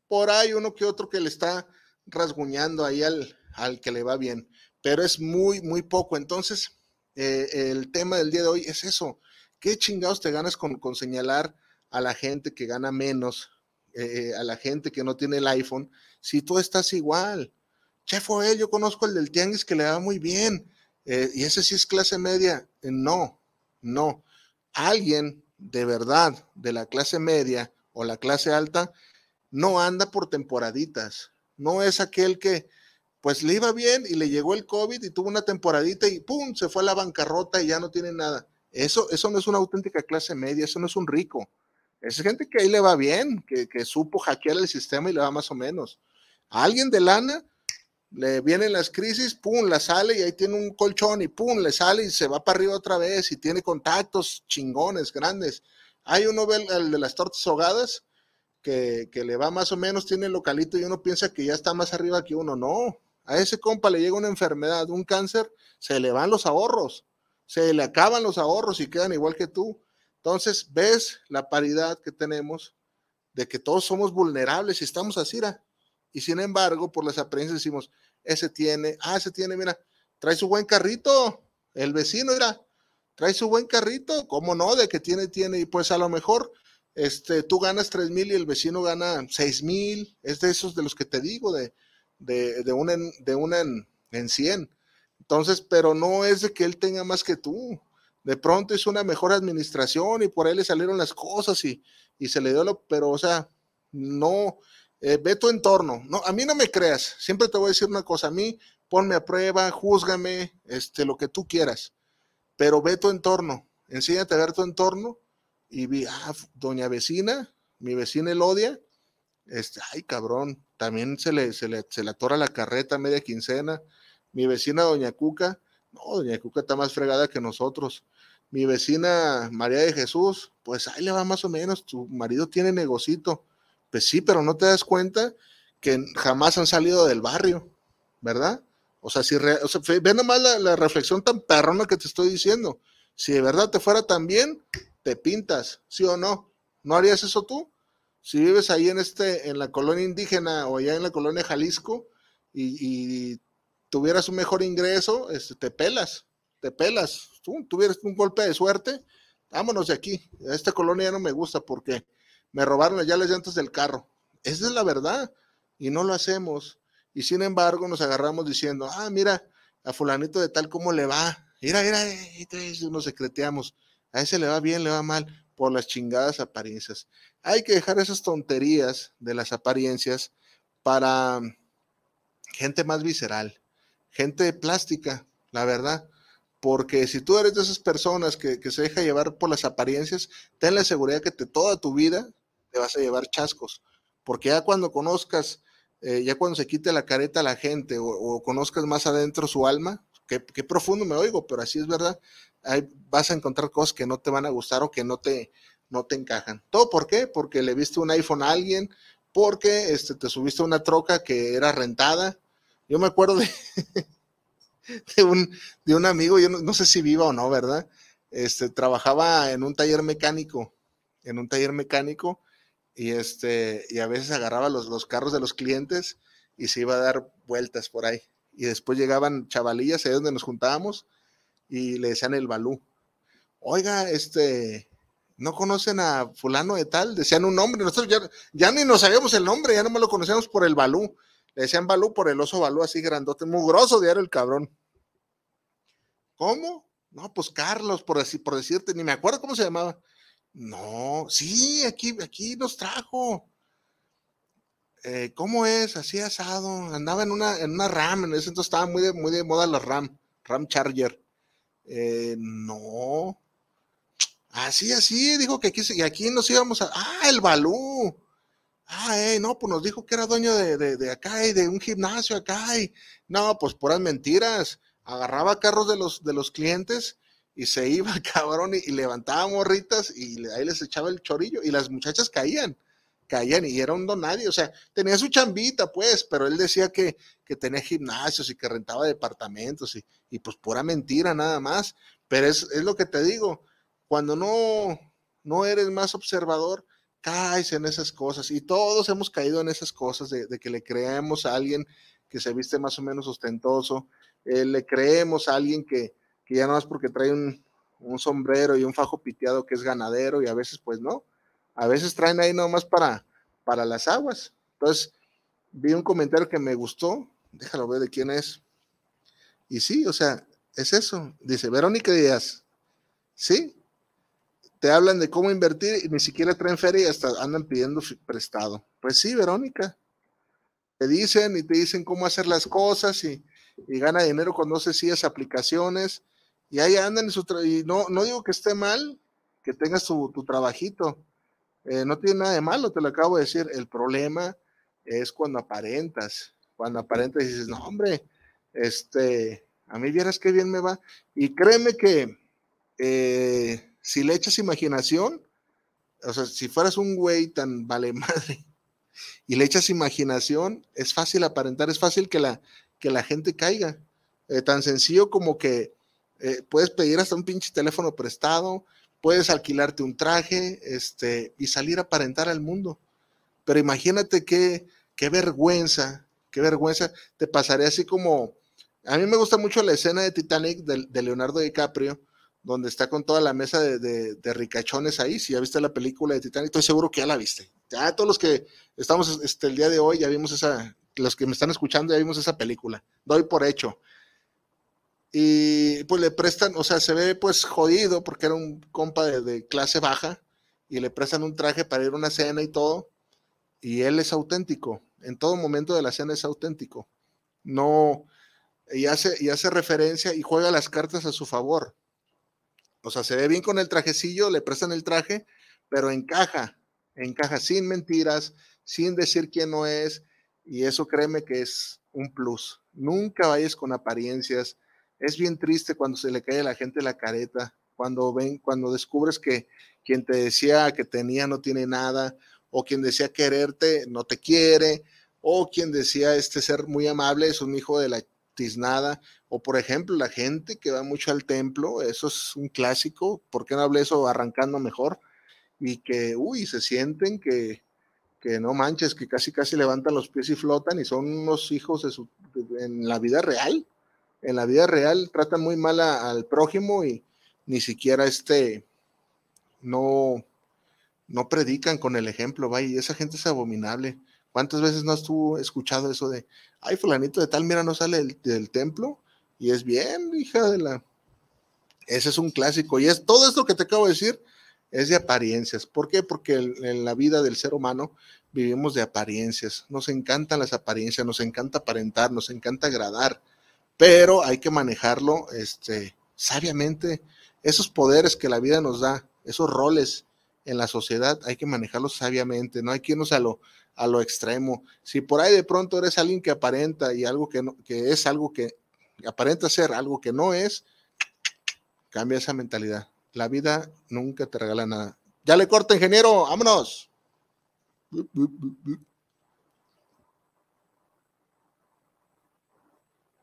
Por ahí uno que otro que le está rasguñando ahí al, al que le va bien, pero es muy, muy poco. Entonces, eh, el tema del día de hoy es eso. ¿Qué chingados te ganas con, señalar a la gente que gana menos, eh, a la gente que no tiene el iPhone, si tú estás igual? Chef él, yo conozco el del Tianguis que le va muy bien, eh, y ese sí es clase media. Eh, no, no. Alguien de verdad de la clase media o la clase alta no anda por temporaditas. No es aquel que, pues le iba bien y le llegó el COVID y tuvo una temporadita y ¡pum! se fue a la bancarrota y ya no tiene nada. Eso, eso no es una auténtica clase media, eso no es un rico. Es gente que ahí le va bien, que, supo hackear el sistema y le va más o menos. A alguien de lana le vienen las crisis, pum, la sale y ahí tiene un colchón y pum, le sale y se va para arriba otra vez y tiene contactos chingones, grandes. Hay uno, el de las tortas ahogadas, que, que, le va más o menos, tiene el localito y uno piensa que ya está más arriba que uno. No, a ese compa le llega una enfermedad, un cáncer, se le van los ahorros se le acaban los ahorros y quedan igual que tú. Entonces, ves la paridad que tenemos de que todos somos vulnerables y estamos así, y sin embargo, por las apariencias decimos, ese tiene, ah, ese tiene, mira, trae su buen carrito, el vecino, mira, trae su buen carrito, ¿cómo no? De que tiene, tiene, y pues a lo mejor este, tú ganas tres mil y el vecino gana seis mil, es de esos de los que te digo, de, de, de una en, de en, en 100. Entonces, pero no es de que él tenga más que tú. De pronto es una mejor administración y por ahí le salieron las cosas y, y se le dio lo, pero o sea, no, eh, ve tu entorno. No, a mí no me creas. Siempre te voy a decir una cosa. A mí, ponme a prueba, júzgame, este, lo que tú quieras. Pero ve tu entorno. Enséñate a ver tu entorno y vi, ah, doña vecina, mi vecina Elodia, este, ay cabrón, también se le, se le, se le atora la carreta media quincena mi vecina Doña Cuca, no, Doña Cuca está más fregada que nosotros. Mi vecina María de Jesús, pues ahí le va más o menos, tu marido tiene negocito. Pues sí, pero no te das cuenta que jamás han salido del barrio, ¿verdad? O sea, si ve nomás la, la, reflexión tan perrona que te estoy diciendo. Si de verdad te fuera tan bien, te pintas, ¿sí o no? ¿No harías eso tú? Si vives ahí en este, en la colonia indígena o allá en la colonia Jalisco y, y tuvieras un mejor ingreso, este, te pelas, te pelas. Tú tuvieras un golpe de suerte, vámonos de aquí. Esta colonia ya no me gusta porque me robaron ya las llantas del carro. Esa es la verdad y no lo hacemos. Y sin embargo nos agarramos diciendo, ah, mira, a fulanito de tal cómo le va. Mira, mira, nos secreteamos. A ese le va bien, le va mal. por las chingadas apariencias. Hay que dejar esas tonterías de las apariencias para gente más visceral, gente plástica, la verdad. Porque si tú eres de esas personas que, se deja llevar por las apariencias, ten la seguridad que te, toda tu vida te vas a llevar chascos. Porque ya cuando conozcas, eh, ya cuando se quite la careta a la gente o, conozcas más adentro su alma, qué, profundo me oigo, pero así es verdad, ahí vas a encontrar cosas que no te van a gustar o que no te, no te encajan. ¿Todo por qué? Porque le viste un iPhone a alguien, porque este, te subiste a una troca que era rentada. Yo me acuerdo de, un amigo, yo no, sé si viva o no, ¿verdad? Este, trabajaba en un taller mecánico, en un taller mecánico, y, este, y a veces agarraba los, los carros de los clientes y se iba a dar vueltas por ahí. Y después llegaban chavalillas ahí donde nos juntábamos y le decían el balú. Oiga, este, no conocen a fulano de tal, decían un nombre, nosotros ya, ya ni nos sabíamos el nombre, ya no me lo conocíamos por el balú. Le decían balú por el oso balú así grandote, muy grosso de el cabrón. ¿Cómo? No, pues Carlos, por, decir, por decirte, ni me acuerdo cómo se llamaba. No, sí, aquí, aquí nos trajo. Eh, ¿Cómo es? Así asado. Andaba en una, en una RAM, en ese entonces estaba muy de, muy de moda la RAM, RAM Charger. Eh, no. Así, así, dijo que aquí, aquí nos íbamos a. ¡Ah, el Balú! Ah, eh, no, pues nos dijo que era dueño de, de, acá y de un gimnasio acá. Y no, pues puras mentiras. Agarraba carros de los, de los clientes y se iba, cabrón, y, levantaba morritas y ahí les echaba el chorillo y las muchachas caían, caían y era un don nadie, o sea, tenía su chambita, pues, pero él decía que, que tenía gimnasios y que rentaba departamentos y, y pues pura mentira nada más. Pero es, es lo que te digo, cuando no, no eres más observador, caes en esas cosas. Y todos hemos caído en esas cosas de, que le creemos a alguien que se viste más o menos ostentoso, eh, le creemos a alguien que, ya no es porque trae un, sombrero y un fajo piteado que es ganadero y a veces pues no. A veces traen ahí nomás para, para las aguas. Entonces, vi un comentario que me gustó, déjalo ver de quién es. Y sí, o sea, es eso. Dice Verónica Díaz. Sí, te hablan de cómo invertir y ni siquiera traen feria y hasta andan pidiendo prestado. Pues sí, Verónica. Te dicen y te dicen cómo hacer las cosas y, gana dinero con no sé si es aplicaciones y ahí andan en su y no, no digo que esté mal que tengas tu, trabajito. Eh, no tiene nada de malo, te lo acabo de decir. El problema es cuando aparentas. Cuando aparentas y dices, no, hombre, este, a mí vieras qué bien me va. Y créeme que eh, si le echas imaginación, o sea, si fueras un güey tan vale madre y le echas imaginación, es fácil aparentar, es fácil que la, que la gente caiga. Eh, tan sencillo como que eh, puedes pedir hasta un pinche teléfono prestado, puedes alquilarte un traje este, y salir a aparentar al mundo. Pero imagínate qué, qué vergüenza, qué vergüenza te pasaría así como... A mí me gusta mucho la escena de Titanic de Leonardo DiCaprio, donde está con toda la mesa de, ricachones ahí. Si ya viste la película de Titanic, estoy seguro que ya la viste. Ya todos los que estamos este, el día de hoy, ya vimos esa, los que me están escuchando, ya vimos esa película. Doy por hecho. Y pues le prestan, o sea, se ve pues jodido porque era un compa de, clase baja y le prestan un traje para ir a una cena y todo. Y él es auténtico. En todo momento de la cena es auténtico. No, y hace, y hace referencia y juega las cartas a su favor o sea, se ve bien con el trajecillo, le prestan el traje, pero encaja, encaja sin mentiras, sin decir quién no es, y eso créeme que es un plus. Nunca vayas con apariencias. Es bien triste cuando se le cae a la gente la careta, cuando ven, cuando descubres que quien te decía que tenía no tiene nada, o quien decía quererte no te quiere, o quien decía este ser muy amable es un hijo de la tiznada, o por ejemplo la gente que va mucho al templo, eso es un clásico, ¿por qué no hablé eso arrancando mejor? Y que, uy, se sienten que, que no manches, que casi casi levantan los pies y flotan y son unos hijos de su, en la vida real, en la vida real tratan muy mal al prójimo y ni siquiera este, no, no predican con el ejemplo, vaya, y esa gente es abominable. ¿Cuántas veces no has tú escuchado eso de, ay, fulanito de tal, mira, no sale del, templo? Y es bien, hija de la... Ese es un clásico. Y es todo esto que te acabo de decir, es de apariencias. ¿Por qué? Porque en la vida del ser humano vivimos de apariencias. Nos encantan las apariencias, nos encanta aparentar, nos encanta agradar, pero hay que manejarlo este, sabiamente. Esos poderes que la vida nos da, esos roles en la sociedad, hay que manejarlos sabiamente, no hay que irnos a lo, a lo extremo. Si por ahí de pronto eres alguien que aparenta y algo que, no, que es algo que aparenta ser algo que no es, cambia esa mentalidad. La vida nunca te regala nada. Ya le corta, ingeniero, vámonos.